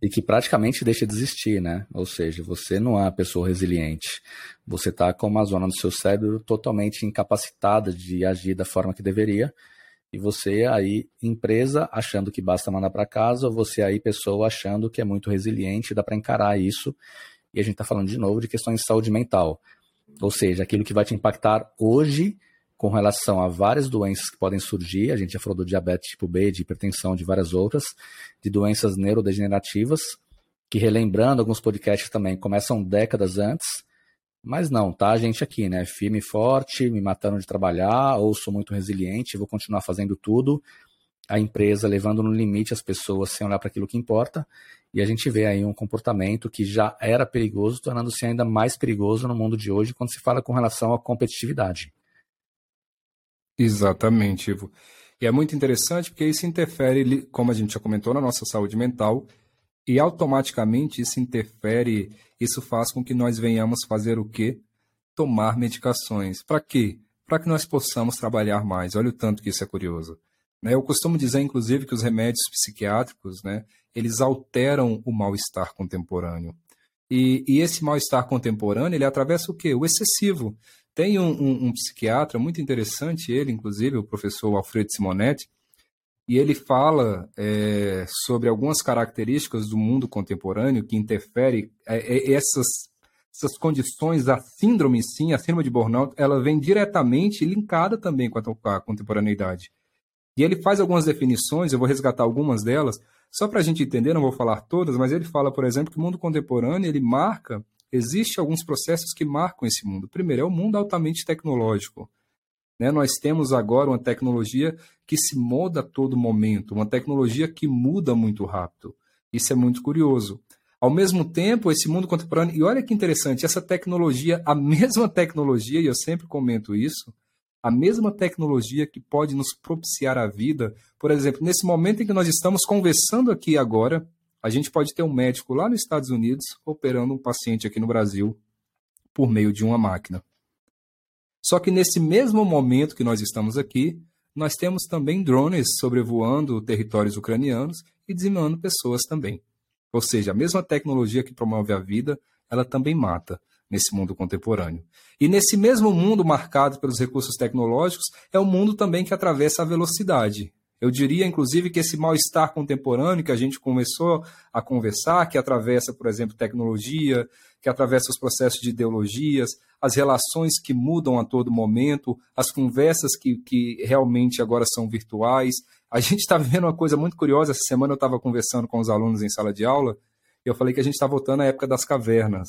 B: E que praticamente deixa de existir, né? Ou seja, você não é uma pessoa resiliente. Você está com uma zona do seu cérebro totalmente incapacitada de agir da forma que deveria. E você aí, empresa, achando que basta mandar para casa, ou você aí, pessoa, achando que é muito resiliente, dá para encarar isso. E a gente está falando de novo de questões de saúde mental. Ou seja, aquilo que vai te impactar hoje com relação a várias doenças que podem surgir. A gente já falou do diabetes tipo B, de hipertensão, de várias outras, de doenças neurodegenerativas, que relembrando alguns podcasts também começam décadas antes. Mas não, tá a gente aqui, né? Firme e forte, me matando de trabalhar, ou sou muito resiliente, vou continuar fazendo tudo. A empresa levando no limite as pessoas sem olhar para aquilo que importa. E a gente vê aí um comportamento que já era perigoso, tornando-se ainda mais perigoso no mundo de hoje quando se fala com relação à competitividade.
A: Exatamente, Ivo. E é muito interessante porque isso interfere, como a gente já comentou, na nossa saúde mental, e automaticamente isso interfere, isso faz com que nós venhamos fazer o quê? Tomar medicações. Para quê? Para que nós possamos trabalhar mais. Olha o tanto que isso é curioso. Né? Eu costumo dizer, inclusive, que os remédios psiquiátricos, né, eles alteram o mal-estar contemporâneo. E, e esse mal-estar contemporâneo, ele atravessa o quê? O excessivo. Tem um, um, um, psiquiatra muito interessante, ele, inclusive, o professor Alfredo Simonetti, e ele fala é, sobre algumas características do mundo contemporâneo que interferem é, é, essas, essas condições, a síndrome, sim, a síndrome de burnout, ela vem diretamente linkada também com a contemporaneidade. E ele faz algumas definições, eu vou resgatar algumas delas, só para a gente entender, não vou falar todas, mas ele fala, por exemplo, que o mundo contemporâneo ele marca, existe alguns processos que marcam esse mundo. Primeiro, é o um mundo altamente tecnológico. Né? Nós temos agora uma tecnologia que se muda a todo momento, uma tecnologia que muda muito rápido. Isso é muito curioso. Ao mesmo tempo, esse mundo contemporâneo, e olha que interessante, essa tecnologia, a mesma tecnologia, e eu sempre comento isso, a mesma tecnologia que pode nos propiciar a vida. Por exemplo, nesse momento em que nós estamos conversando aqui agora, a gente pode ter um médico lá nos Estados Unidos operando um paciente aqui no Brasil por meio de uma máquina. Só que nesse mesmo momento que nós estamos aqui, nós temos também drones sobrevoando territórios ucranianos e dizimando pessoas também. Ou seja, a mesma tecnologia que promove a vida, ela também mata nesse mundo contemporâneo. E nesse mesmo mundo marcado pelos recursos tecnológicos, é um mundo também que atravessa a velocidade. Eu diria, inclusive, que esse mal-estar contemporâneo que a gente começou a conversar, que atravessa, por exemplo, tecnologia, que atravessa os processos de ideologias, as relações que mudam a todo momento, as conversas que, que realmente agora são virtuais. A gente está vivendo uma coisa muito curiosa. Essa semana eu estava conversando com os alunos em sala de aula e eu falei que a gente está voltando à época das cavernas.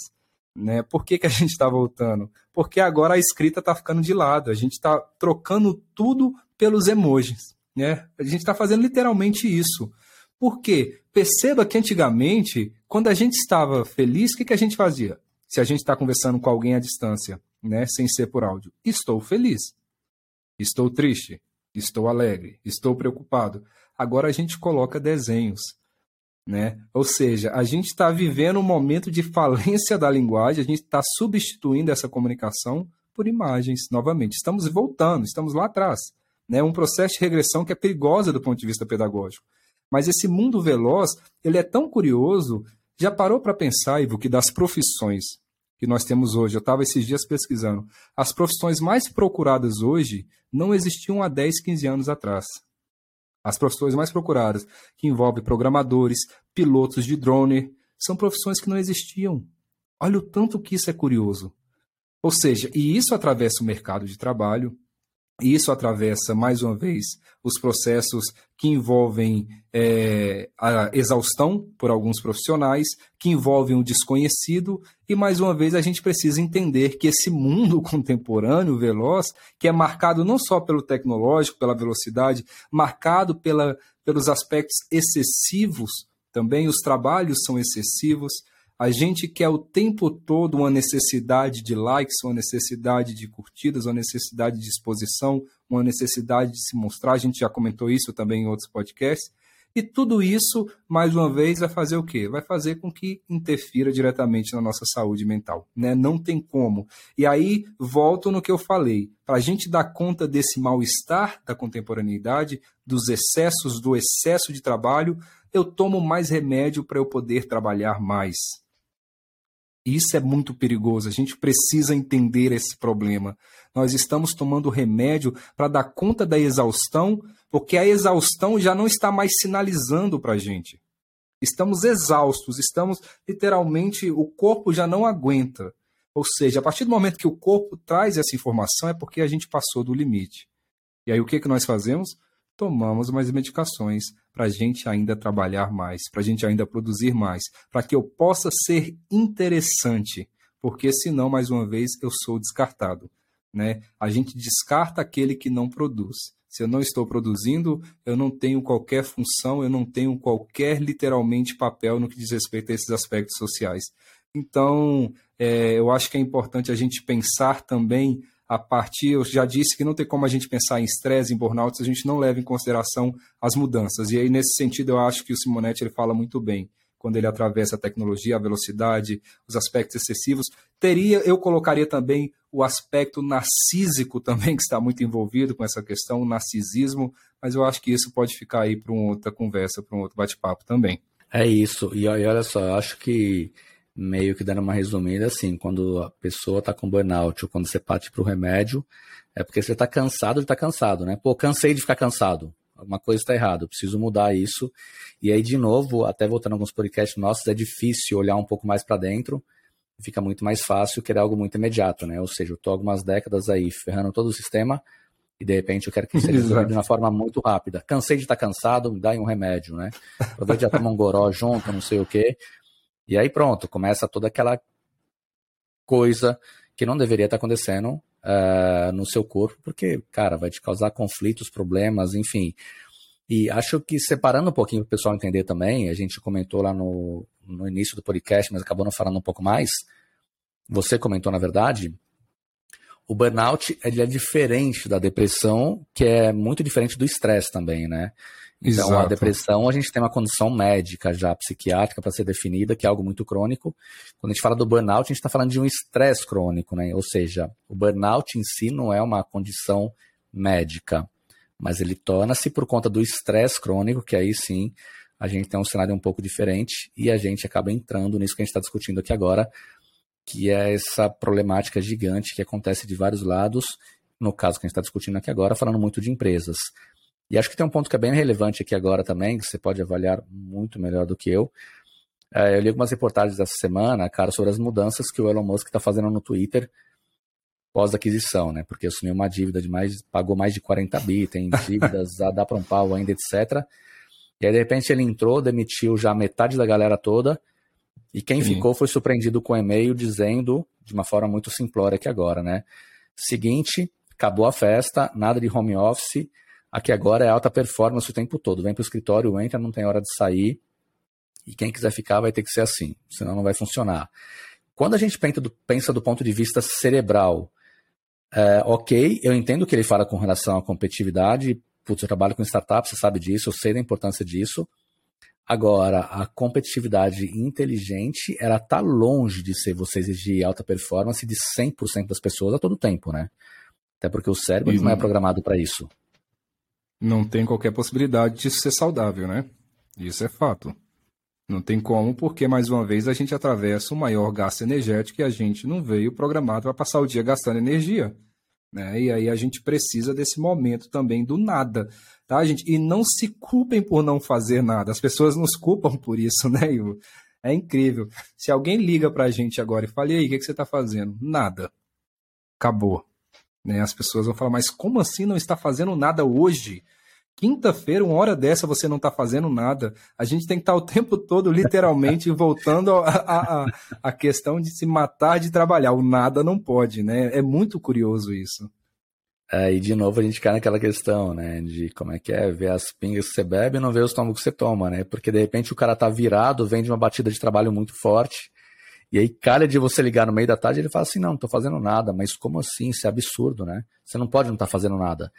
A: Né? Por que, que a gente está voltando? Porque agora a escrita está ficando de lado, a gente está trocando tudo pelos emojis. Né? A gente está fazendo literalmente isso. Por quê? Perceba que antigamente, quando a gente estava feliz, o que, que a gente fazia? Se a gente está conversando com alguém à distância, né, sem ser por áudio, estou feliz, estou triste, estou alegre, estou preocupado. Agora a gente coloca desenhos. Né? Ou seja, a gente está vivendo um momento de falência da linguagem, a gente está substituindo essa comunicação por imagens novamente. Estamos voltando, estamos lá atrás. Né? Um processo de regressão que é perigosa do ponto de vista pedagógico. Mas esse mundo veloz, ele é tão curioso. Já parou para pensar, Ivo, que das profissões que nós temos hoje, eu estava esses dias pesquisando, as profissões mais procuradas hoje não existiam há 10, 15 anos atrás. As profissões mais procuradas, que envolvem programadores, pilotos de drone, são profissões que não existiam. Olha o tanto que isso é curioso. Ou seja, e isso atravessa o mercado de trabalho, isso atravessa, mais uma vez, os processos que envolvem é, a exaustão por alguns profissionais, que envolvem o desconhecido, e mais uma vez a gente precisa entender que esse mundo contemporâneo, veloz, que é marcado não só pelo tecnológico, pela velocidade, marcado pela, pelos aspectos excessivos, também os trabalhos são excessivos, a gente quer o tempo todo uma necessidade de likes, uma necessidade de curtidas, uma necessidade de exposição, uma necessidade de se mostrar. A gente já comentou isso também em outros podcasts. E tudo isso, mais uma vez, vai fazer o quê? Vai fazer com que interfira diretamente na nossa saúde mental. Né? Não tem como. E aí, volto no que eu falei. Para a gente dar conta desse mal-estar da contemporaneidade, dos excessos, do excesso de trabalho, eu tomo mais remédio para eu poder trabalhar mais. Isso é muito perigoso. A gente precisa entender esse problema. Nós estamos tomando remédio para dar conta da exaustão, porque a exaustão já não está mais sinalizando para a gente. Estamos exaustos, estamos literalmente, o corpo já não aguenta. Ou seja, a partir do momento que o corpo traz essa informação, é porque a gente passou do limite. E aí o que, que nós fazemos? tomamos mais medicações para a gente ainda trabalhar mais, para a gente ainda produzir mais, para que eu possa ser interessante, porque senão, mais uma vez, eu sou descartado. Né? A gente descarta aquele que não produz. Se eu não estou produzindo, eu não tenho qualquer função, eu não tenho qualquer, literalmente, papel no que diz respeito a esses aspectos sociais. Então, é, eu acho que é importante a gente pensar também a partir, eu já disse que não tem como a gente pensar em estresse, em burnout, se a gente não leva em consideração as mudanças. E aí, nesse sentido, eu acho que o Simonetti ele fala muito bem, quando ele atravessa a tecnologia, a velocidade, os aspectos excessivos. Teria, eu colocaria também o aspecto narcísico também, que está muito envolvido com essa questão, o narcisismo, mas eu acho que isso pode ficar aí para uma outra conversa, para um outro bate-papo também.
B: É isso, e olha só, eu acho que meio que dando uma resumida, assim, quando a pessoa está com burnout ou quando você parte para o remédio, é porque você está cansado de estar tá cansado, né? Pô, cansei de ficar cansado. Alguma coisa está errada, preciso mudar isso. E aí, de novo, até voltando a alguns podcasts nossos, é difícil olhar um pouco mais para dentro. Fica muito mais fácil querer algo muito imediato, né? Ou seja, eu estou algumas décadas aí ferrando todo o sistema e de repente eu quero que seja resolvido de uma forma muito rápida. Cansei de estar tá cansado, me dá um remédio, né? Aproveita já tomar um goró junto, não sei o quê. E aí pronto, começa toda aquela coisa que não deveria estar acontecendo uh, no seu corpo, porque, cara, vai te causar conflitos, problemas, enfim. E acho que separando um pouquinho para o pessoal entender também, a gente comentou lá no, no início do podcast, mas acabou não falando um pouco mais. Você comentou, na verdade, o burnout ele é diferente da depressão, que é muito diferente do estresse também, né? Então, Exato. a depressão, a gente tem uma condição médica já psiquiátrica para ser definida, que é algo muito crônico. Quando a gente fala do burnout, a gente está falando de um estresse crônico, né? Ou seja, o burnout em si não é uma condição médica, mas ele torna-se por conta do estresse crônico, que aí sim a gente tem um cenário um pouco diferente e a gente acaba entrando nisso que a gente está discutindo aqui agora, que é essa problemática gigante que acontece de vários lados, no caso que a gente está discutindo aqui agora, falando muito de empresas. E acho que tem um ponto que é bem relevante aqui agora também, que você pode avaliar muito melhor do que eu. É, eu li algumas reportagens essa semana, cara, sobre as mudanças que o Elon Musk está fazendo no Twitter pós-aquisição, né? Porque assumiu uma dívida de mais, pagou mais de 40 bi, tem dívidas a dar para um pau ainda, etc. E aí, de repente, ele entrou, demitiu já metade da galera toda, e quem Sim. ficou foi surpreendido com um e-mail dizendo, de uma forma muito simplória aqui agora, né? Seguinte, acabou a festa, nada de home office, Aqui agora é alta performance o tempo todo. Vem para o escritório, entra, não tem hora de sair. E quem quiser ficar vai ter que ser assim, senão não vai funcionar. Quando a gente pensa do, pensa do ponto de vista cerebral, é, ok, eu entendo o que ele fala com relação à competitividade. Putz, eu trabalho com startups, você sabe disso, eu sei da importância disso. Agora, a competitividade inteligente, ela tá longe de ser você exigir alta performance de 100% das pessoas a todo tempo, né? Até porque o cérebro não é programado para isso
A: não tem qualquer possibilidade de ser saudável, né? Isso é fato. Não tem como, porque mais uma vez a gente atravessa o maior gasto energético e a gente não veio programado para passar o dia gastando energia. Né? E aí a gente precisa desse momento também do nada, tá, gente? E não se culpem por não fazer nada. As pessoas nos culpam por isso, né, Ivo? É incrível. Se alguém liga para a gente agora e fala, e aí, o que, que você está fazendo? Nada. Acabou. Né? As pessoas vão falar, mas como assim não está fazendo nada hoje? Quinta-feira, uma hora dessa, você não está fazendo nada. A gente tem que estar tá o tempo todo, literalmente, voltando à a, questão de se matar de trabalhar. O nada não pode, né? É muito curioso isso.
B: É, e de novo a gente cai naquela questão, né? De como é que é, ver as pingas que você bebe e não ver o estômago que você toma, né? Porque de repente o cara tá virado, vem de uma batida de trabalho muito forte, e aí, calha de você ligar no meio da tarde, ele fala assim: não, não tô fazendo nada, mas como assim? Isso é absurdo, né? Você não pode não estar tá fazendo nada.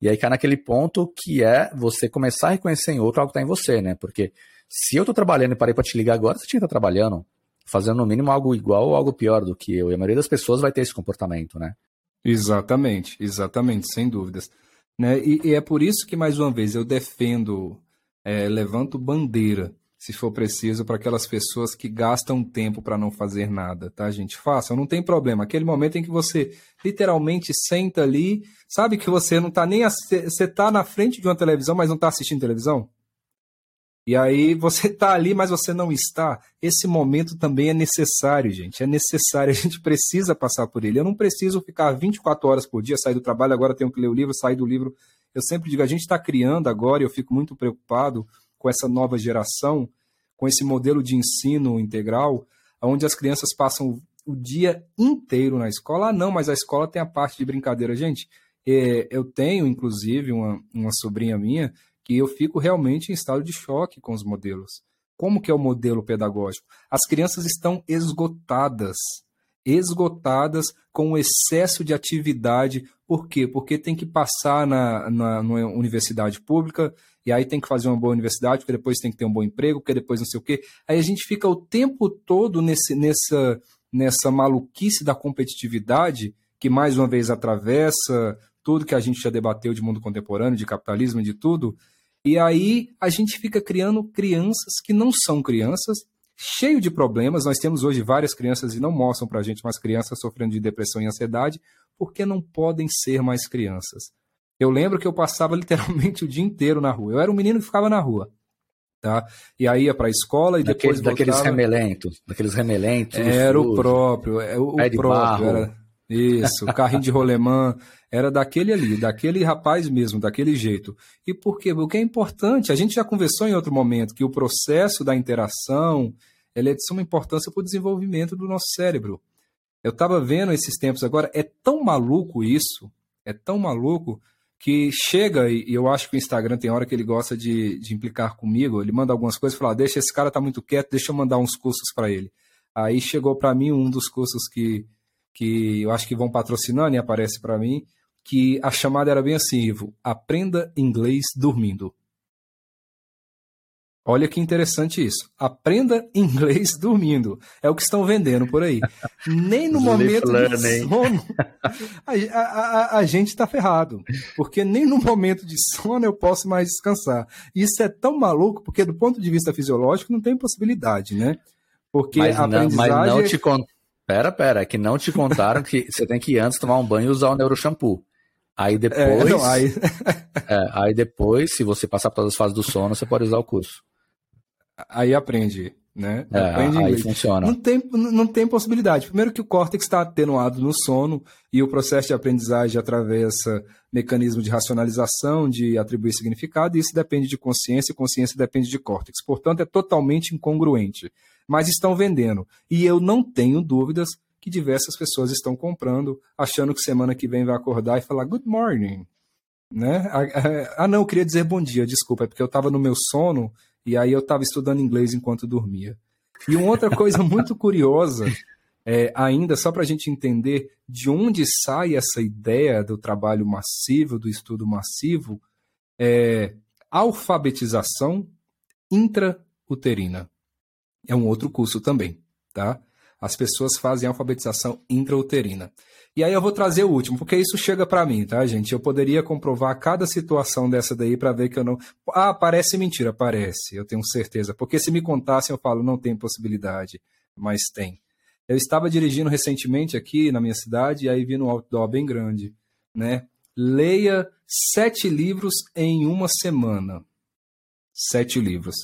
B: E aí cai naquele ponto que é você começar a reconhecer em outro algo que está em você, né? Porque se eu estou trabalhando e parei para te ligar agora, você tinha que estar tá trabalhando, fazendo no mínimo algo igual ou algo pior do que eu. E a maioria das pessoas vai ter esse comportamento, né?
A: Exatamente, exatamente, sem dúvidas. Né? E, e é por isso que, mais uma vez, eu defendo, é, levanto bandeira se for preciso, para aquelas pessoas que gastam tempo para não fazer nada, tá, gente? Façam, não tem problema. Aquele momento em que você literalmente senta ali, sabe que você não está nem. Você está na frente de uma televisão, mas não está assistindo televisão? E aí você está ali, mas você não está. Esse momento também é necessário, gente. É necessário, a gente precisa passar por ele. Eu não preciso ficar 24 horas por dia, sair do trabalho, agora tenho que ler o livro, sair do livro. Eu sempre digo, a gente está criando agora, eu fico muito preocupado com essa nova geração, com esse modelo de ensino integral, onde as crianças passam o dia inteiro na escola. Ah, não, mas a escola tem a parte de brincadeira. Gente, é, eu tenho, inclusive, uma, uma sobrinha minha que eu fico realmente em estado de choque com os modelos. Como que é o modelo pedagógico? As crianças estão esgotadas, esgotadas com o excesso de atividade. Por quê? Porque tem que passar na, na, na universidade pública, e aí tem que fazer uma boa universidade, porque depois tem que ter um bom emprego, porque depois não sei o quê. Aí a gente fica o tempo todo nesse, nessa, nessa maluquice da competitividade, que mais uma vez atravessa tudo que a gente já debateu de mundo contemporâneo, de capitalismo, de tudo. E aí a gente fica criando crianças que não são crianças, cheio de problemas. Nós temos hoje várias crianças e não mostram para a gente, mas crianças sofrendo de depressão e ansiedade, porque não podem ser mais crianças. Eu lembro que eu passava literalmente o dia inteiro na rua. Eu era um menino que ficava na rua. Tá? E aí ia para a escola e depois
B: daqueles
A: voltava...
B: remelentos, daqueles remelentos.
A: Era o próprio, é o, o próprio. Era, isso, o carrinho de rolemã era daquele ali, daquele rapaz mesmo, daquele jeito. E por quê? Porque é importante, a gente já conversou em outro momento que o processo da interação é de suma importância para o desenvolvimento do nosso cérebro. Eu estava vendo esses tempos agora, é tão maluco isso, é tão maluco que chega, e eu acho que o Instagram tem hora que ele gosta de, de implicar comigo, ele manda algumas coisas e fala, ah, deixa esse cara tá muito quieto, deixa eu mandar uns cursos para ele. Aí chegou para mim um dos cursos que, que eu acho que vão patrocinando e aparece para mim, que a chamada era bem assim, Ivo, aprenda inglês dormindo. Olha que interessante isso. Aprenda inglês dormindo. É o que estão vendendo por aí. Nem no momento de sono a, a, a, gente está ferrado. Porque nem no momento de sono eu posso mais descansar. Isso é tão maluco, porque do ponto de vista fisiológico não tem possibilidade, né? Porque
B: mas
A: a aprendizagem...
B: Não, mas não te cont... Pera, pera, é que não te contaram que você tem que antes tomar um banho e usar o neuroshampoo. Aí depois... É, não, aí... é, aí depois, se você passar por todas as fases do sono, você pode usar o curso
A: aí aprende, né?
B: É,
A: aprende
B: aí funciona.
A: Não tem, não tem possibilidade. Primeiro que o córtex está atenuado no sono e o processo de aprendizagem atravessa mecanismo de racionalização, de atribuir significado, e isso depende de consciência, e consciência depende de córtex. Portanto, é totalmente incongruente. Mas estão vendendo. E eu não tenho dúvidas que diversas pessoas estão comprando, achando que semana que vem vai acordar e falar good morning. Né? Ah, não, eu queria dizer bom dia, desculpa, é porque eu estava no meu sono e aí eu estava estudando inglês enquanto dormia. E uma outra coisa muito curiosa, é, ainda só para a gente entender de onde sai essa ideia do trabalho massivo, do estudo massivo, é alfabetização intrauterina. É um outro curso também, tá? As pessoas fazem alfabetização intrauterina. E aí eu vou trazer o último, porque isso chega para mim, tá, gente? Eu poderia comprovar cada situação dessa daí para ver que eu não. Ah, parece mentira, parece, eu tenho certeza. Porque se me contassem, eu falo, não tem possibilidade, mas tem. Eu estava dirigindo recentemente aqui na minha cidade, e aí vi no outdoor bem grande, né? Leia sete livros em uma semana. Sete livros.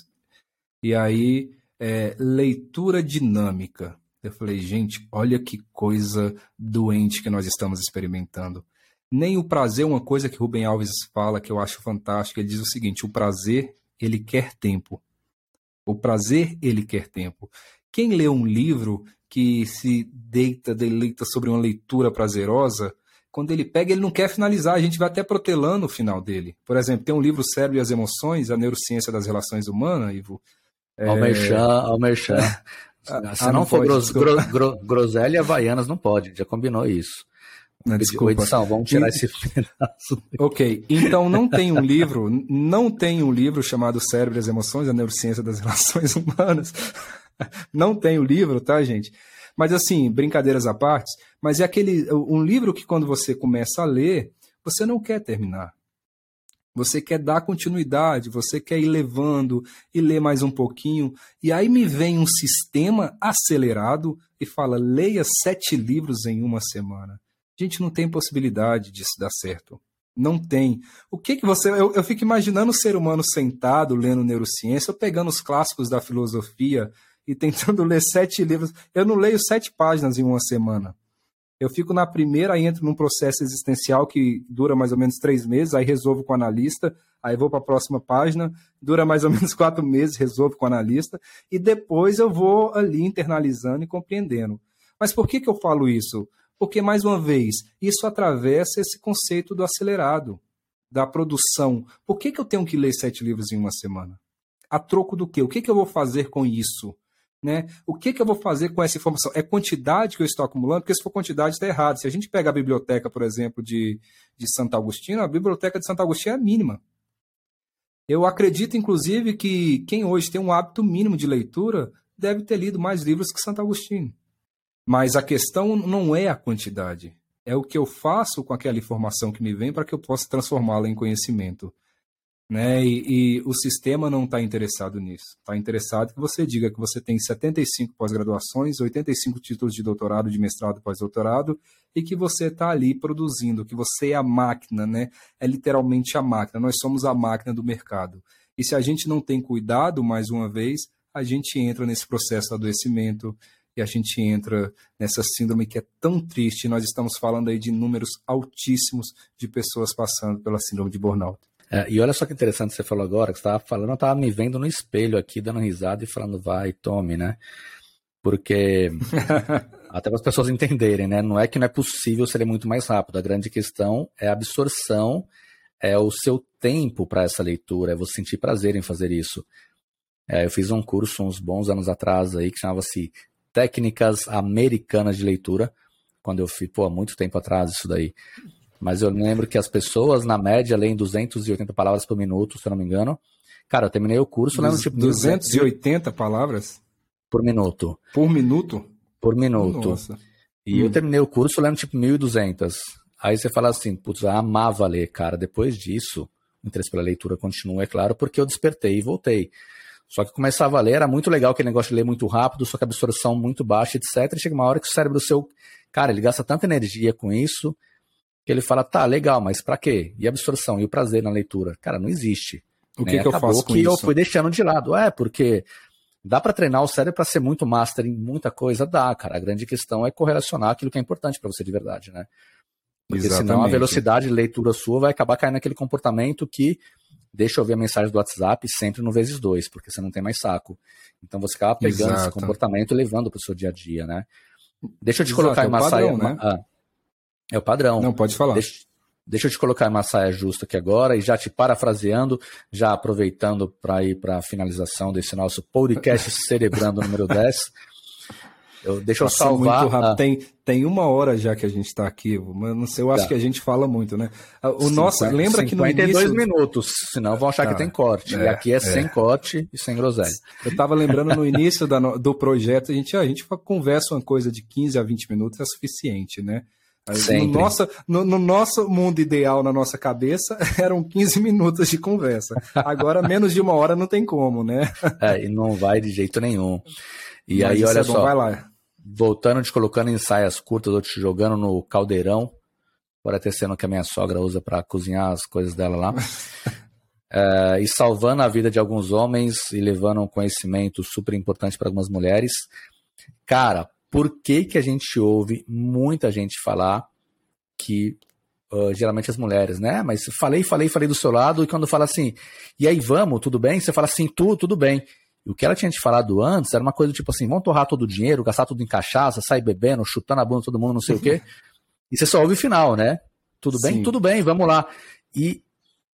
A: E aí, é, leitura dinâmica. Eu falei, gente, olha que coisa doente que nós estamos experimentando. Nem o prazer uma coisa que Rubem Alves fala que eu acho fantástico. Ele diz o seguinte: o prazer, ele quer tempo. O prazer, ele quer tempo. Quem lê um livro que se deita, deleita sobre uma leitura prazerosa, quando ele pega, ele não quer finalizar, a gente vai até protelando o final dele. Por exemplo, tem um livro Cérebro e as Emoções, a Neurociência das Relações Humanas, Ivo.
B: É... Almerchan. Ah, Se ah, não, não, for gros, gros, gros, groselha Havaianas, não pode, já combinou isso.
A: Não, desculpa.
B: Edição, vamos tirar esse pedaço.
A: Ok, então não tem um livro, não tem um livro chamado Cérebro e as Emoções, a Neurociência das Relações Humanas. Não tem o livro, tá, gente? Mas assim, brincadeiras à parte, mas é aquele um livro que quando você começa a ler, você não quer terminar. Você quer dar continuidade, você quer ir levando e ler mais um pouquinho. E aí me vem um sistema acelerado e fala: leia sete livros em uma semana. Gente, não tem possibilidade disso dar certo. Não tem. O que que você. Eu, eu fico imaginando o ser humano sentado lendo neurociência, ou pegando os clássicos da filosofia e tentando ler sete livros. Eu não leio sete páginas em uma semana. Eu fico na primeira, aí entro num processo existencial que dura mais ou menos três meses, aí resolvo com o analista, aí vou para a próxima página, dura mais ou menos quatro meses, resolvo com o analista, e depois eu vou ali internalizando e compreendendo. Mas por que, que eu falo isso? Porque, mais uma vez, isso atravessa esse conceito do acelerado, da produção. Por que, que eu tenho que ler sete livros em uma semana? A troco do quê? O que, que eu vou fazer com isso? Né? O que, que eu vou fazer com essa informação? É quantidade que eu estou acumulando? Porque se for quantidade, está errado. Se a gente pega a biblioteca, por exemplo, de, de Santo Agostinho, a biblioteca de Santo Agostinho é mínima. Eu acredito, inclusive, que quem hoje tem um hábito mínimo de leitura deve ter lido mais livros que Santo Agostinho. Mas a questão não é a quantidade, é o que eu faço com aquela informação que me vem para que eu possa transformá-la em conhecimento. Né? E, e o sistema não está interessado nisso. Está interessado que você diga que você tem 75 pós-graduações, 85 títulos de doutorado, de mestrado, pós-doutorado, e que você está ali produzindo, que você é a máquina, né? É literalmente a máquina. Nós somos a máquina do mercado. E se a gente não tem cuidado, mais uma vez, a gente entra nesse processo de adoecimento, e a gente entra nessa síndrome que é tão triste. Nós estamos falando aí de números altíssimos de pessoas passando pela síndrome de burnout.
B: É, e olha só que interessante você falou agora, que você estava falando, eu estava me vendo no espelho aqui, dando risada e falando, vai, tome, né? Porque, até para as pessoas entenderem, né? Não é que não é possível ser muito mais rápido, a grande questão é a absorção, é o seu tempo para essa leitura, é você sentir prazer em fazer isso. É, eu fiz um curso uns bons anos atrás aí que chamava-se Técnicas Americanas de Leitura, quando eu fui, pô, há muito tempo atrás isso daí. Mas eu lembro que as pessoas, na média, leem 280 palavras por minuto, se eu não me engano. Cara, eu terminei o curso lendo tipo.
A: 280 palavras?
B: Por minuto.
A: Por minuto?
B: Por minuto. Nossa. E hum. eu terminei o curso lendo tipo 1.200. Aí você fala assim, putz, eu amava ler, cara. Depois disso, o interesse pela leitura continua, é claro, porque eu despertei e voltei. Só que começava a ler, era muito legal aquele negócio de ler muito rápido, só que a absorção muito baixa, etc. E chega uma hora que o cérebro seu, cara, ele gasta tanta energia com isso que ele fala, tá, legal, mas para quê? E a absorção e o prazer na leitura? Cara, não existe.
A: O que, né? que eu faço com
B: que
A: isso?
B: eu fui deixando de lado. É, porque dá para treinar o cérebro para ser muito master em muita coisa? Dá, cara. A grande questão é correlacionar aquilo que é importante para você de verdade, né? Porque Exatamente. senão a velocidade de leitura sua vai acabar caindo naquele comportamento que deixa eu ver a mensagem do WhatsApp sempre no vezes dois, porque você não tem mais saco. Então você acaba pegando Exato. esse comportamento e levando para o seu dia a dia, né? Deixa eu te Exato, colocar em uma é padrão, saia. Né? Ah, é o padrão.
A: Não, pode falar.
B: Deixa, deixa eu te colocar uma saia justa aqui agora e já te parafraseando, já aproveitando para ir para a finalização desse nosso podcast Cerebrando número 10. Eu, deixa eu salvar. Muito rápido.
A: A... Tem, tem uma hora já que a gente está aqui, mas não sei, eu acho tá. que a gente fala muito, né? O nosso, lembra que no
B: início... minutos, senão vão achar tá. que tem corte. É, e aqui é, é, sem corte e sem groselha.
A: Eu estava lembrando no início da, do projeto, a gente, a gente conversa uma coisa de 15 a 20 minutos é suficiente, né? No nosso, no, no, nosso mundo ideal, na nossa cabeça, eram 15 minutos de conversa. Agora, menos de uma hora não tem como, né?
B: É, e não vai de jeito nenhum. E Mas aí, olha é bom, só, voltando te colocando em saias curtas, ou te jogando no caldeirão, por até sendo que a minha sogra usa para cozinhar as coisas dela lá. é, e salvando a vida de alguns homens e levando um conhecimento super importante para algumas mulheres. Cara, por que, que a gente ouve muita gente falar que uh, geralmente as mulheres, né? Mas falei, falei, falei do seu lado, e quando fala assim, e aí vamos, tudo bem? Você fala assim, tudo, tudo bem. E o que ela tinha te falado antes era uma coisa tipo assim: vamos torrar todo o dinheiro, gastar tudo em cachaça, sair bebendo, chutando a bunda todo mundo, não sei o quê. E você só ouve o final, né? Tudo bem? Sim. Tudo bem, vamos lá. E,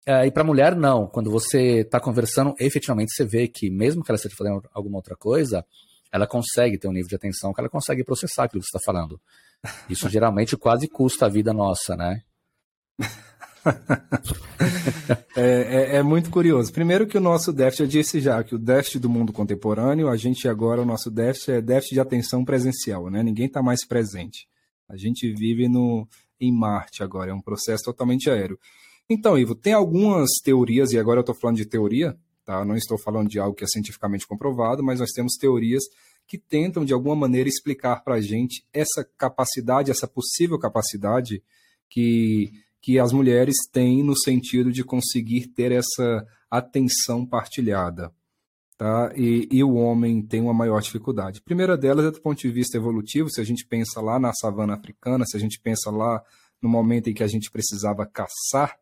B: uh, e para mulher, não. Quando você está conversando, efetivamente você vê que, mesmo que ela esteja fazendo alguma outra coisa, ela consegue ter um nível de atenção que ela consegue processar aquilo que você está falando. Isso geralmente quase custa a vida nossa, né?
A: é, é, é, muito curioso. Primeiro que o nosso déficit, eu disse já, que o déficit do mundo contemporâneo, a gente agora, o nosso déficit é déficit de atenção presencial, né? Ninguém está mais presente. A gente vive no, em Marte agora, é um processo totalmente aéreo. Então, Ivo, tem algumas teorias, e agora eu estou falando de teoria, Tá? Não estou falando de algo que é cientificamente comprovado, mas nós temos teorias que tentam, de alguma maneira, explicar para a gente essa capacidade, essa possível capacidade que, que as mulheres têm no sentido de conseguir ter essa atenção partilhada. Tá? E, e, o homem tem uma maior dificuldade. Primeira delas é do ponto de vista evolutivo, se a gente pensa lá na savana africana, se a gente pensa lá no momento em que a gente precisava caçar,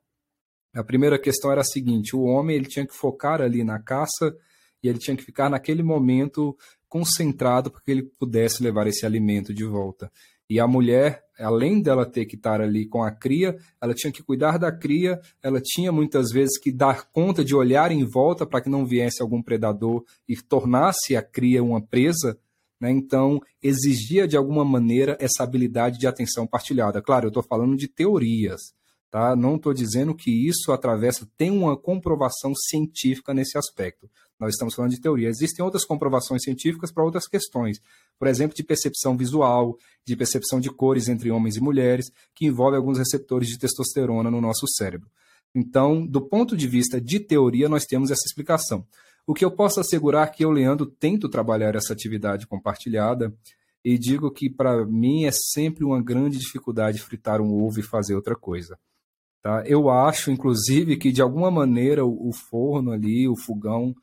A: a primeira questão era a seguinte: o homem ele tinha que focar ali na caça e ele tinha que ficar naquele momento concentrado para que ele pudesse levar esse alimento de volta. E a mulher, além dela ter que estar ali com a cria, ela tinha que cuidar da cria, ela tinha muitas vezes que dar conta de olhar em volta para que não viesse algum predador e tornasse a cria uma presa. Né? Então, exigia de alguma maneira essa habilidade de atenção partilhada. Claro, eu estou falando de teorias. Tá? Não estou dizendo que isso atravessa, tem uma comprovação científica nesse aspecto. Nós estamos falando de teoria. Existem outras comprovações científicas para outras questões. Por exemplo, de percepção visual, de percepção de cores entre homens e mulheres, que envolve alguns receptores de testosterona no nosso cérebro. Então, do ponto de vista de teoria, nós temos essa explicação. O que eu posso assegurar é que eu, Leandro, tento trabalhar essa atividade compartilhada e digo que para mim é sempre uma grande dificuldade fritar um ovo e fazer outra coisa. Tá? Eu acho, inclusive, que de alguma maneira o, o forno ali, o fogão,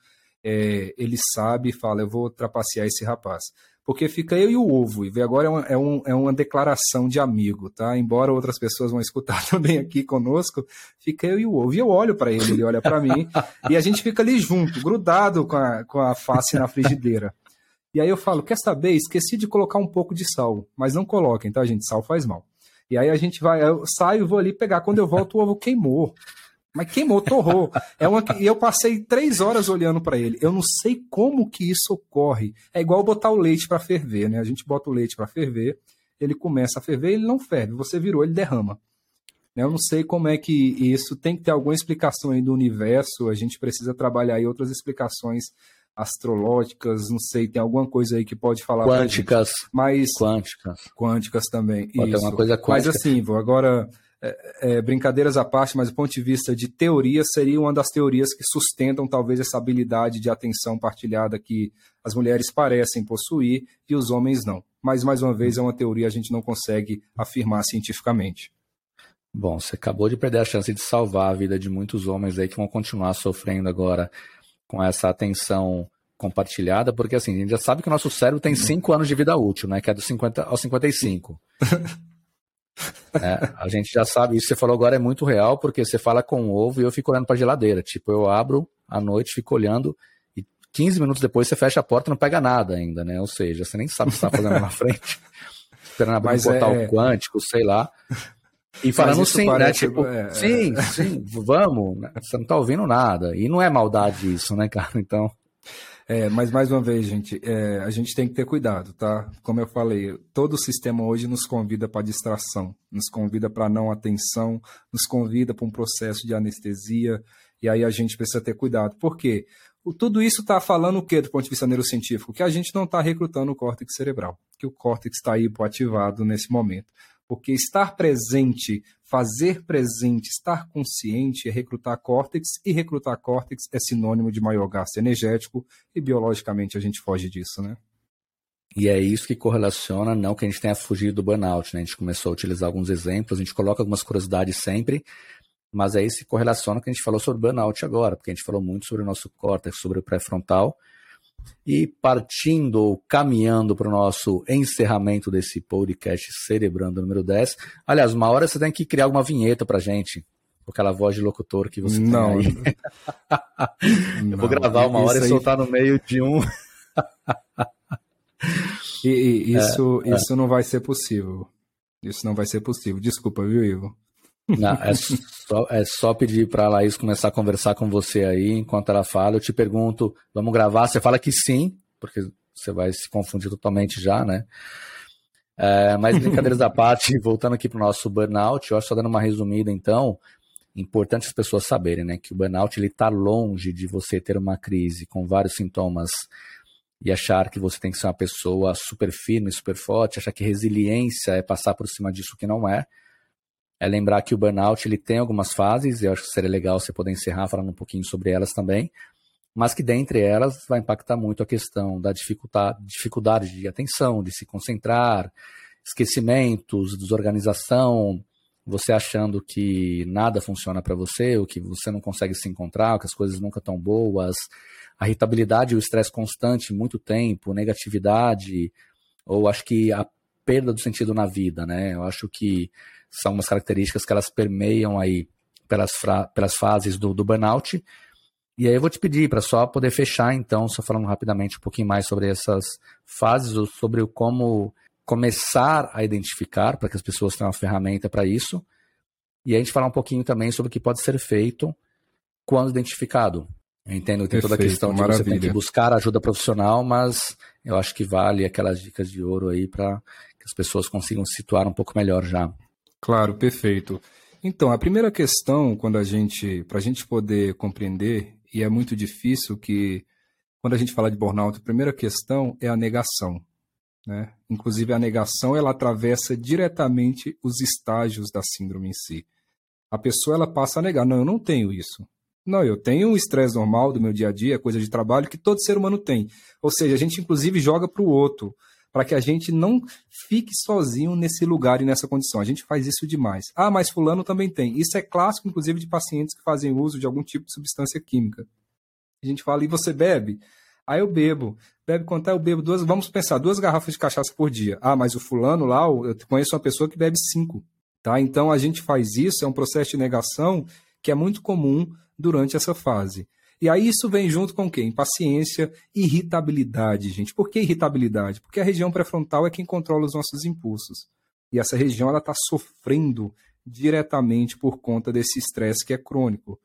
A: é, ele sabe e fala: eu vou trapacear esse rapaz. Porque fica eu e o ovo, e agora é uma, é, um, é uma declaração de amigo, tá? Embora outras pessoas vão escutar também aqui conosco, fica eu e o ovo. E eu olho para ele, ele olha para mim, e a gente fica ali junto, grudado com a, com a face na frigideira. E aí eu falo: quer saber? Esqueci de colocar um pouco de sal, mas não coloquem, tá, gente? Sal faz mal. E aí a gente vai, eu saio, vou ali pegar. Quando eu volto, o ovo queimou. Mas queimou, torrou. É uma, e eu passei três horas olhando para ele. Eu não sei como que isso ocorre. É igual botar o leite para ferver, né? A gente bota o leite para ferver, ele começa a ferver, ele não ferve. Você virou, ele derrama. Eu não sei como é que isso tem que ter alguma explicação aí do universo. A gente precisa trabalhar aí outras explicações astrológicas, não sei, tem alguma coisa aí que pode falar.
B: Quânticas.
A: Mas
B: quânticas.
A: Quânticas também.
B: Pode isso. uma coisa
A: quântica. Mas assim, vou agora é, é, brincadeiras à parte, mas do ponto de vista de teoria, seria uma das teorias que sustentam talvez essa habilidade de atenção partilhada que as mulheres parecem possuir e os homens não. Mas mais uma vez é uma teoria a gente não consegue afirmar cientificamente.
B: Bom, você acabou de perder a chance de salvar a vida de muitos homens aí que vão continuar sofrendo agora com essa atenção compartilhada, porque assim, a gente já sabe que o nosso cérebro tem 5 anos de vida útil, né? Que é dos 50 aos 55. é, a gente já sabe, isso que você falou agora é muito real, porque você fala com o ovo e eu fico olhando para a geladeira. Tipo, eu abro à noite, fico olhando, e 15 minutos depois você fecha a porta e não pega nada ainda, né? Ou seja, você nem sabe o que está fazendo na frente. Esperando abrir Mas um portal é... quântico, sei lá. E falando sim, né? Tipo, é, sim, é... sim, vamos. Né? Você não tá ouvindo nada. E não é maldade isso, né, cara? Então.
A: É, mas mais uma vez, gente, é, a gente tem que ter cuidado, tá? Como eu falei, todo o sistema hoje nos convida para distração, nos convida para não atenção, nos convida para um processo de anestesia, e aí a gente precisa ter cuidado. Por quê? O, tudo isso está falando o quê do ponto de vista neurocientífico? Que a gente não está recrutando o córtex cerebral, que o córtex está hipoativado nesse momento. Porque estar presente, fazer presente, estar consciente é recrutar córtex, e recrutar córtex é sinônimo de maior gasto energético, e biologicamente a gente foge disso, né?
B: E é isso que correlaciona, não que a gente tenha fugido do burnout, né? A gente começou a utilizar alguns exemplos, a gente coloca algumas curiosidades sempre, mas é isso que correlaciona que a gente falou sobre burnout agora, porque a gente falou muito sobre o nosso córtex, sobre o pré-frontal, e partindo ou caminhando para o nosso encerramento desse podcast Cerebrando número 10. Aliás, uma hora você tem que criar alguma vinheta para gente. Com aquela voz de locutor que você
A: não,
B: tem aí. Eu vou gravar uma hora e soltar no meio de um.
A: e, e, isso, é, isso é. não vai ser possível. Isso não vai ser possível. Desculpa, viu, Ivo?
B: Não, é, só, é só pedir para a Laís começar a conversar com você aí, enquanto ela fala. Eu te pergunto, vamos gravar? Você fala que sim, porque você vai se confundir totalmente já, né? É, mas brincadeiras à parte, voltando aqui para o nosso burnout, eu acho só dando uma resumida então, importante as pessoas saberem, né, que o burnout ele está longe de você ter uma crise com vários sintomas e achar que você tem que ser uma pessoa super firme, super forte, achar que resiliência é passar por cima disso que não é é lembrar que o burnout ele tem algumas fases, e eu acho que seria legal você poder encerrar falando um pouquinho sobre elas também, mas que dentre elas vai impactar muito a questão da dificuldade, de atenção, de se concentrar, esquecimentos, desorganização, você achando que nada funciona para você, ou que você não consegue se encontrar, que as coisas nunca estão boas, a irritabilidade e o estresse constante, muito tempo, negatividade, ou acho que a perda do sentido na vida, né? Eu acho que são umas características que elas permeiam aí pelas, pelas fases do, do burnout. E aí eu vou te pedir para só poder fechar, então, só falando rapidamente um pouquinho mais sobre essas fases, sobre como começar a identificar, para que as pessoas tenham uma ferramenta para isso. E a gente falar um pouquinho também sobre o que pode ser feito quando identificado. Eu entendo que tem Perfeito, toda a questão de maravilha. você ter que buscar ajuda profissional, mas eu acho que vale aquelas dicas de ouro aí para que as pessoas consigam se situar um pouco melhor já.
A: Claro, perfeito. Então, a primeira questão, quando a gente, para a gente poder compreender, e é muito difícil que, quando a gente fala de burnout, a primeira questão é a negação. Né? Inclusive, a negação ela atravessa diretamente os estágios da síndrome em si. A pessoa ela passa a negar, não, eu não tenho isso. Não, eu tenho um estresse normal do meu dia a dia, coisa de trabalho que todo ser humano tem. Ou seja, a gente inclusive joga para o outro, para que a gente não fique sozinho nesse lugar e nessa condição. A gente faz isso demais. Ah, mas fulano também tem. Isso é clássico, inclusive, de pacientes que fazem uso de algum tipo de substância química. A gente fala, e você bebe? Aí eu bebo. Bebe quanto é? Eu bebo duas, vamos pensar, duas garrafas de cachaça por dia. Ah, mas o fulano lá, eu conheço uma pessoa que bebe cinco. Tá? Então a gente faz isso, é um processo de negação que é muito comum durante essa fase. E aí isso vem junto com o quê? Impaciência, irritabilidade, gente. Por que irritabilidade? Porque a região pré-frontal é quem controla os nossos impulsos. E essa região ela está sofrendo diretamente por conta desse estresse que é crônico.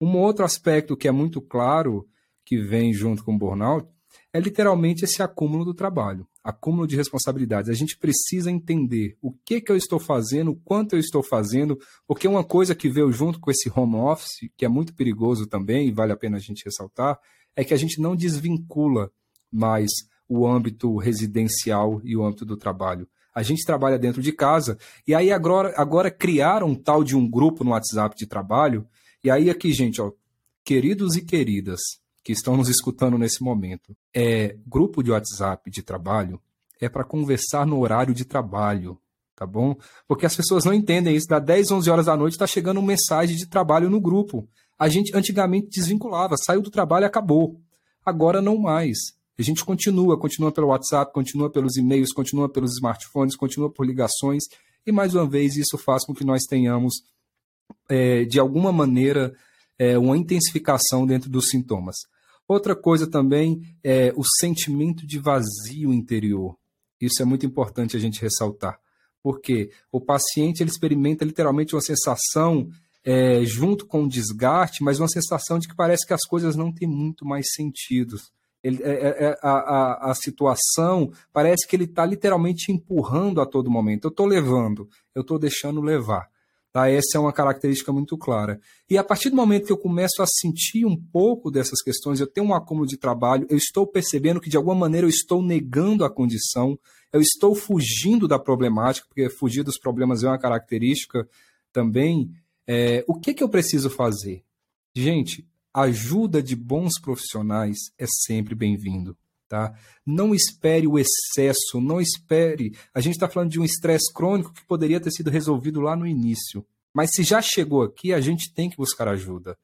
A: Um outro aspecto que é muito claro que vem junto com o burnout é literalmente esse acúmulo do trabalho, acúmulo de responsabilidades. A gente precisa entender o que, que eu estou fazendo, o quanto eu estou fazendo, porque uma coisa que veio junto com esse home office, que é muito perigoso também, e vale a pena a gente ressaltar, é que a gente não desvincula mais o âmbito residencial e o âmbito do trabalho. A gente trabalha dentro de casa, e aí agora, agora criaram um tal de um grupo no WhatsApp de trabalho, e aí aqui, gente, ó, queridos e queridas, que estão nos escutando nesse momento, é grupo de WhatsApp de trabalho é para conversar no horário de trabalho, tá bom? Porque as pessoas não entendem isso. Da 10, 11 horas da noite está chegando uma mensagem de trabalho no grupo. A gente antigamente desvinculava, saiu do trabalho e acabou. Agora não mais. A gente continua, continua pelo WhatsApp, continua pelos e-mails, continua pelos smartphones, continua por ligações. E mais uma vez, isso faz com que nós tenhamos, é, de alguma maneira, é, uma intensificação dentro dos sintomas. Outra coisa também é o sentimento de vazio interior. Isso é muito importante a gente ressaltar, porque o paciente ele experimenta literalmente uma sensação é, junto com o desgaste, mas uma sensação de que parece que as coisas não têm muito mais sentido. Ele, é, é, é a, a, a, situação parece que ele está literalmente empurrando a todo momento. Eu estou levando, eu estou deixando levar. Tá? Essa é uma característica muito clara. E a partir do momento que eu começo a sentir um pouco dessas questões, eu tenho um acúmulo de trabalho, eu estou percebendo que de alguma maneira eu estou negando a condição, eu estou fugindo da problemática, porque fugir dos problemas é uma característica também. É, o que, que eu preciso fazer? Gente, ajuda de bons profissionais é sempre bem-vindo. Tá? Não espere o excesso, não espere. A gente está falando de um estresse crônico que poderia ter sido resolvido lá no início. Mas se já chegou aqui, a gente tem que buscar ajuda.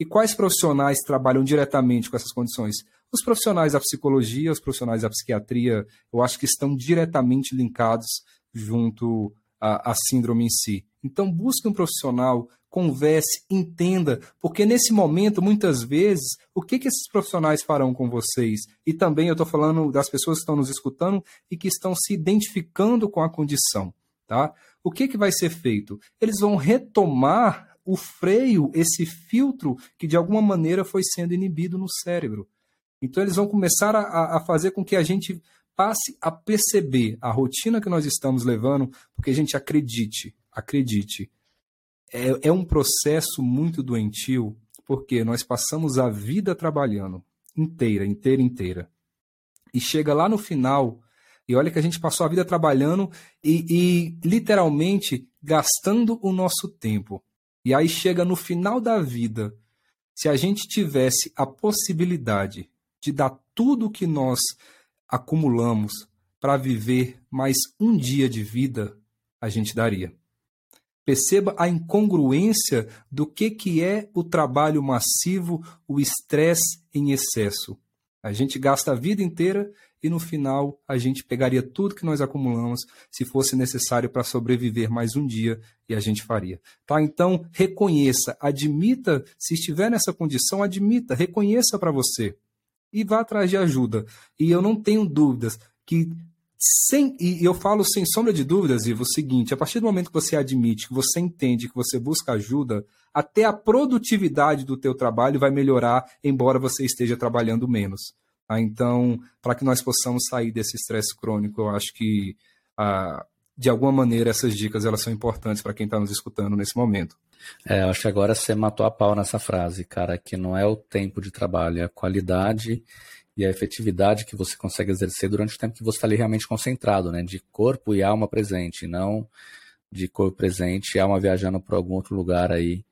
A: E quais profissionais trabalham diretamente com essas condições? Os profissionais da psicologia, os profissionais da psiquiatria, eu acho que estão diretamente linkados junto à, à síndrome em si. Então, busque um profissional converse, entenda, porque nesse momento, muitas vezes, o que, que esses profissionais farão com vocês? E também eu estou falando das pessoas que estão nos escutando e que estão se identificando com a condição, tá? O que, que vai ser feito? Eles vão retomar o freio, esse filtro que de alguma maneira foi sendo inibido no cérebro. Então eles vão começar a, a fazer com que a gente passe a perceber a rotina que nós estamos levando, porque a gente acredite, acredite, é, é um processo muito doentio, porque nós passamos a vida trabalhando inteira, inteira, inteira. E chega lá no final, e olha que a gente passou a vida trabalhando e, e literalmente gastando o nosso tempo. E aí chega no final da vida, se a gente tivesse a possibilidade de dar tudo o que nós acumulamos para viver mais um dia de vida, a gente daria. Perceba a incongruência do que, que é o trabalho massivo, o estresse em excesso. A gente gasta a vida inteira e no final a gente pegaria tudo que nós acumulamos, se fosse necessário para sobreviver mais um dia, e a gente faria. Tá? Então, reconheça, admita, se estiver nessa condição, admita, reconheça para você e vá atrás de ajuda. E eu não tenho dúvidas que sem, e eu falo sem sombra de dúvidas, Ivo, o seguinte: a partir do momento que você admite, que você entende, que você busca ajuda, até a produtividade do teu trabalho vai melhorar, embora você esteja trabalhando menos. Tá? Então, para que nós possamos sair desse estresse crônico, eu acho que, ah, de alguma maneira, essas dicas elas são importantes para quem está nos escutando nesse momento.
B: É, eu acho que agora você matou a pau nessa frase, cara, que não é o tempo de trabalho, é a qualidade e a efetividade que você consegue exercer durante o tempo que você está ali realmente concentrado, né? De corpo e alma presente, não de corpo presente, alma viajando para algum outro lugar aí,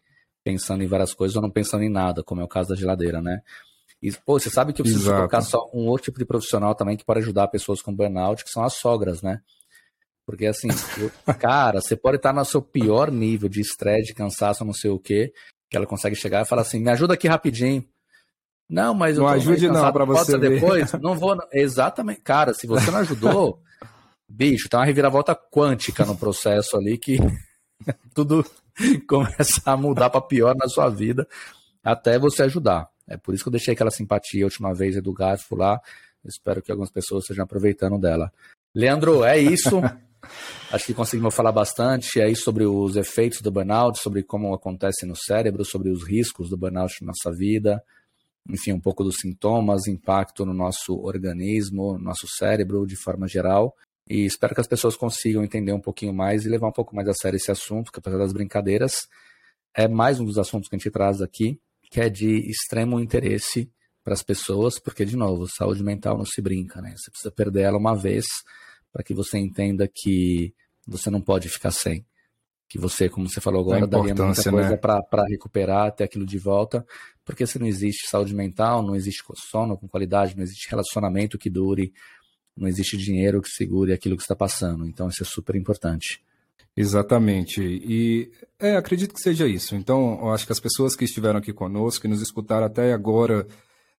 B: pensando em várias coisas ou não pensando em nada, como é o caso da geladeira, né? E, pô, você sabe que eu preciso Exato. colocar só um outro tipo de profissional também que pode ajudar pessoas com burnout, que são as sogras, né? Porque assim, eu, cara, você pode estar no seu pior nível de estresse, de cansaço, não sei o quê, que ela consegue chegar e falar assim: me ajuda aqui rapidinho. Não, mas
A: não ajude não para você ver.
B: depois. Não vou. Exatamente, cara. Se você não ajudou, bicho, tá uma reviravolta quântica no processo ali que tudo começa a mudar para pior na sua vida até você ajudar. É por isso que eu deixei aquela simpatia a última vez do Garfo lá. Espero que algumas pessoas estejam aproveitando dela. Leandro, é isso. Acho que conseguimos falar bastante aí sobre os efeitos do burnout, sobre como acontece no cérebro, sobre os riscos do burnout na nossa vida, enfim, um pouco dos sintomas, impacto no nosso organismo, no nosso cérebro de forma geral. E espero que as pessoas consigam entender um pouquinho mais e levar um pouco mais a sério esse assunto, que apesar das brincadeiras, é mais um dos assuntos que a gente traz aqui, que é de extremo interesse para as pessoas, porque, de novo, saúde mental não se brinca, né? Você precisa perder ela uma vez para que você entenda que você não pode ficar sem. Que você, como você falou agora, daria muita coisa né? para recuperar, ter aquilo de volta, porque se não existe saúde mental, não existe sono com qualidade, não existe relacionamento que dure, não existe dinheiro que segure aquilo que está passando. Então isso é super importante.
A: Exatamente. E é, acredito que seja isso. Então, eu acho que as pessoas que estiveram aqui conosco, que nos escutaram até agora,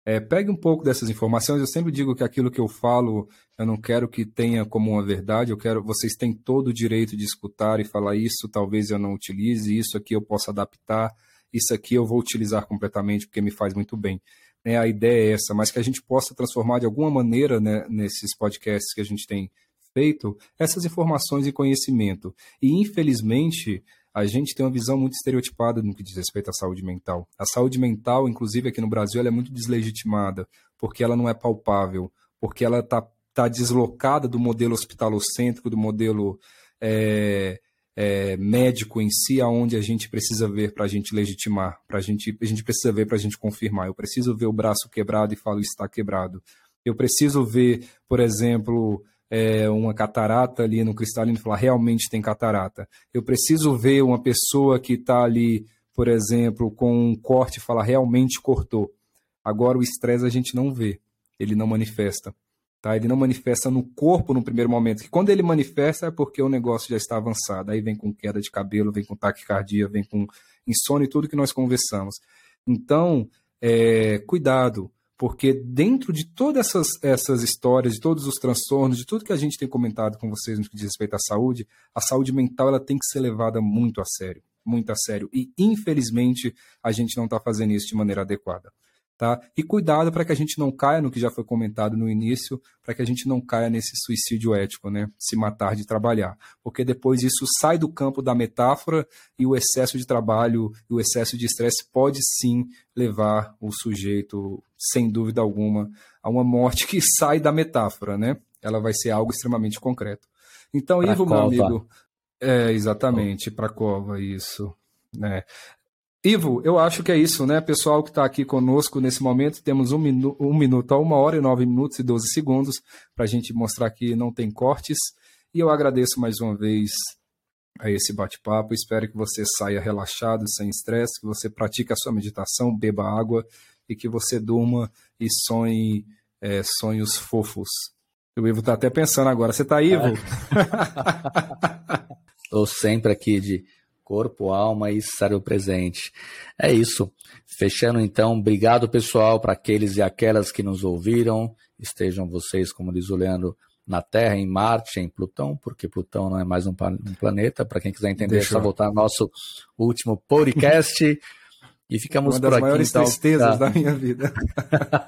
A: é, pegue um pouco dessas informações. Eu sempre digo que aquilo que eu falo, eu não quero que tenha como uma verdade. Eu quero, vocês têm todo o direito de escutar e falar isso. Talvez eu não utilize, isso aqui eu posso adaptar, isso aqui eu vou utilizar completamente porque me faz muito bem né, a ideia é essa, mas que a gente possa transformar de alguma maneira né, nesses podcasts que a gente tem feito essas informações em conhecimento. E infelizmente a gente tem uma visão muito estereotipada no que diz respeito à saúde mental. A saúde mental, inclusive aqui no Brasil, ela é muito deslegitimada porque ela não é palpável, porque ela está tá deslocada do modelo hospitalocêntrico, do modelo é, é, médico em si, aonde a gente precisa ver para a gente legitimar, para gente, a gente precisa ver para a gente confirmar. Eu preciso ver o braço quebrado e falo está quebrado. Eu preciso ver, por exemplo, é, uma catarata ali no cristalino e falar realmente tem catarata. Eu preciso ver uma pessoa que está ali, por exemplo, com um corte e falar realmente cortou. Agora o estresse a gente não vê, ele não manifesta. Tá? Ele não manifesta no corpo no primeiro momento. Que quando ele manifesta é porque o negócio já está avançado. Aí vem com queda de cabelo, vem com taquicardia, vem com insônia e tudo que nós conversamos. Então, é, cuidado, porque dentro de todas essas, essas histórias, de todos os transtornos, de tudo que a gente tem comentado com vocês no que diz respeito à saúde, a saúde mental ela tem que ser levada muito a sério, muito a sério. E infelizmente a gente não está fazendo isso de maneira adequada. Tá? E cuidado para que a gente não caia no que já foi comentado no início, para que a gente não caia nesse suicídio ético, né? Se matar de trabalhar. Porque depois isso sai do campo da metáfora e o excesso de trabalho e o excesso de estresse pode sim levar o sujeito, sem dúvida alguma, a uma morte que sai da metáfora, né? Ela vai ser algo extremamente concreto. Então, pra Ivo, cova. meu amigo, é exatamente, para cova, isso. Né? Ivo, eu acho que é isso, né? Pessoal que está aqui conosco nesse momento, temos um, minu um minuto a uma hora e nove minutos e doze segundos para a gente mostrar que não tem cortes. E eu agradeço mais uma vez a esse bate-papo. Espero que você saia relaxado, sem estresse, que você pratique a sua meditação, beba água e que você durma e sonhe é, sonhos fofos. O Ivo está até pensando agora. Você está aí, Ivo?
B: Estou sempre aqui de corpo, alma e cérebro presente. É isso. Fechando então, obrigado pessoal para aqueles e aquelas que nos ouviram. Estejam vocês, como diz o Leandro, na Terra, em Marte, em Plutão, porque Plutão não é mais um, um planeta. Para quem quiser entender, Deixa é só voltar ao nosso último podcast. E ficamos
A: Uma das
B: por aqui.
A: maiores então, tristezas tá? da minha vida.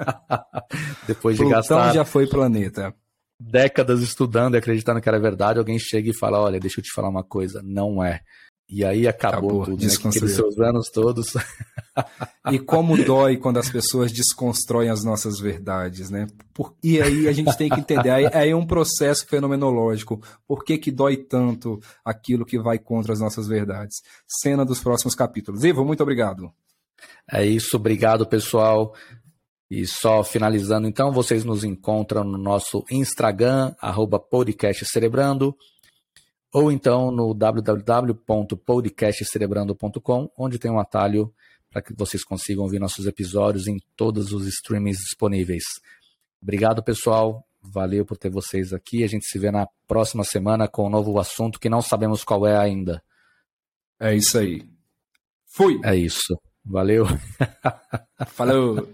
B: Depois de Plutão gastar.
A: já foi planeta.
B: Décadas estudando e acreditando que era verdade, alguém chega e fala: Olha, deixa eu te falar uma coisa, não é. E aí acabou, acabou tudo, né? Aqueles seus anos todos.
A: e como dói quando as pessoas desconstroem as nossas verdades, né? Por... E aí a gente tem que entender, aí, é um processo fenomenológico. Por que, que dói tanto aquilo que vai contra as nossas verdades? Cena dos próximos capítulos. Ivo, muito obrigado.
B: É isso, obrigado pessoal. E só finalizando, então, vocês nos encontram no nosso Instagram, arroba podcast Cerebrando ou então no www.podcastcerebrando.com, onde tem um atalho para que vocês consigam ouvir nossos episódios em todos os streamings disponíveis. Obrigado, pessoal. Valeu por ter vocês aqui. A gente se vê na próxima semana com um novo assunto que não sabemos qual é ainda.
A: É isso aí. Fui.
B: É isso. Valeu.
A: Falou.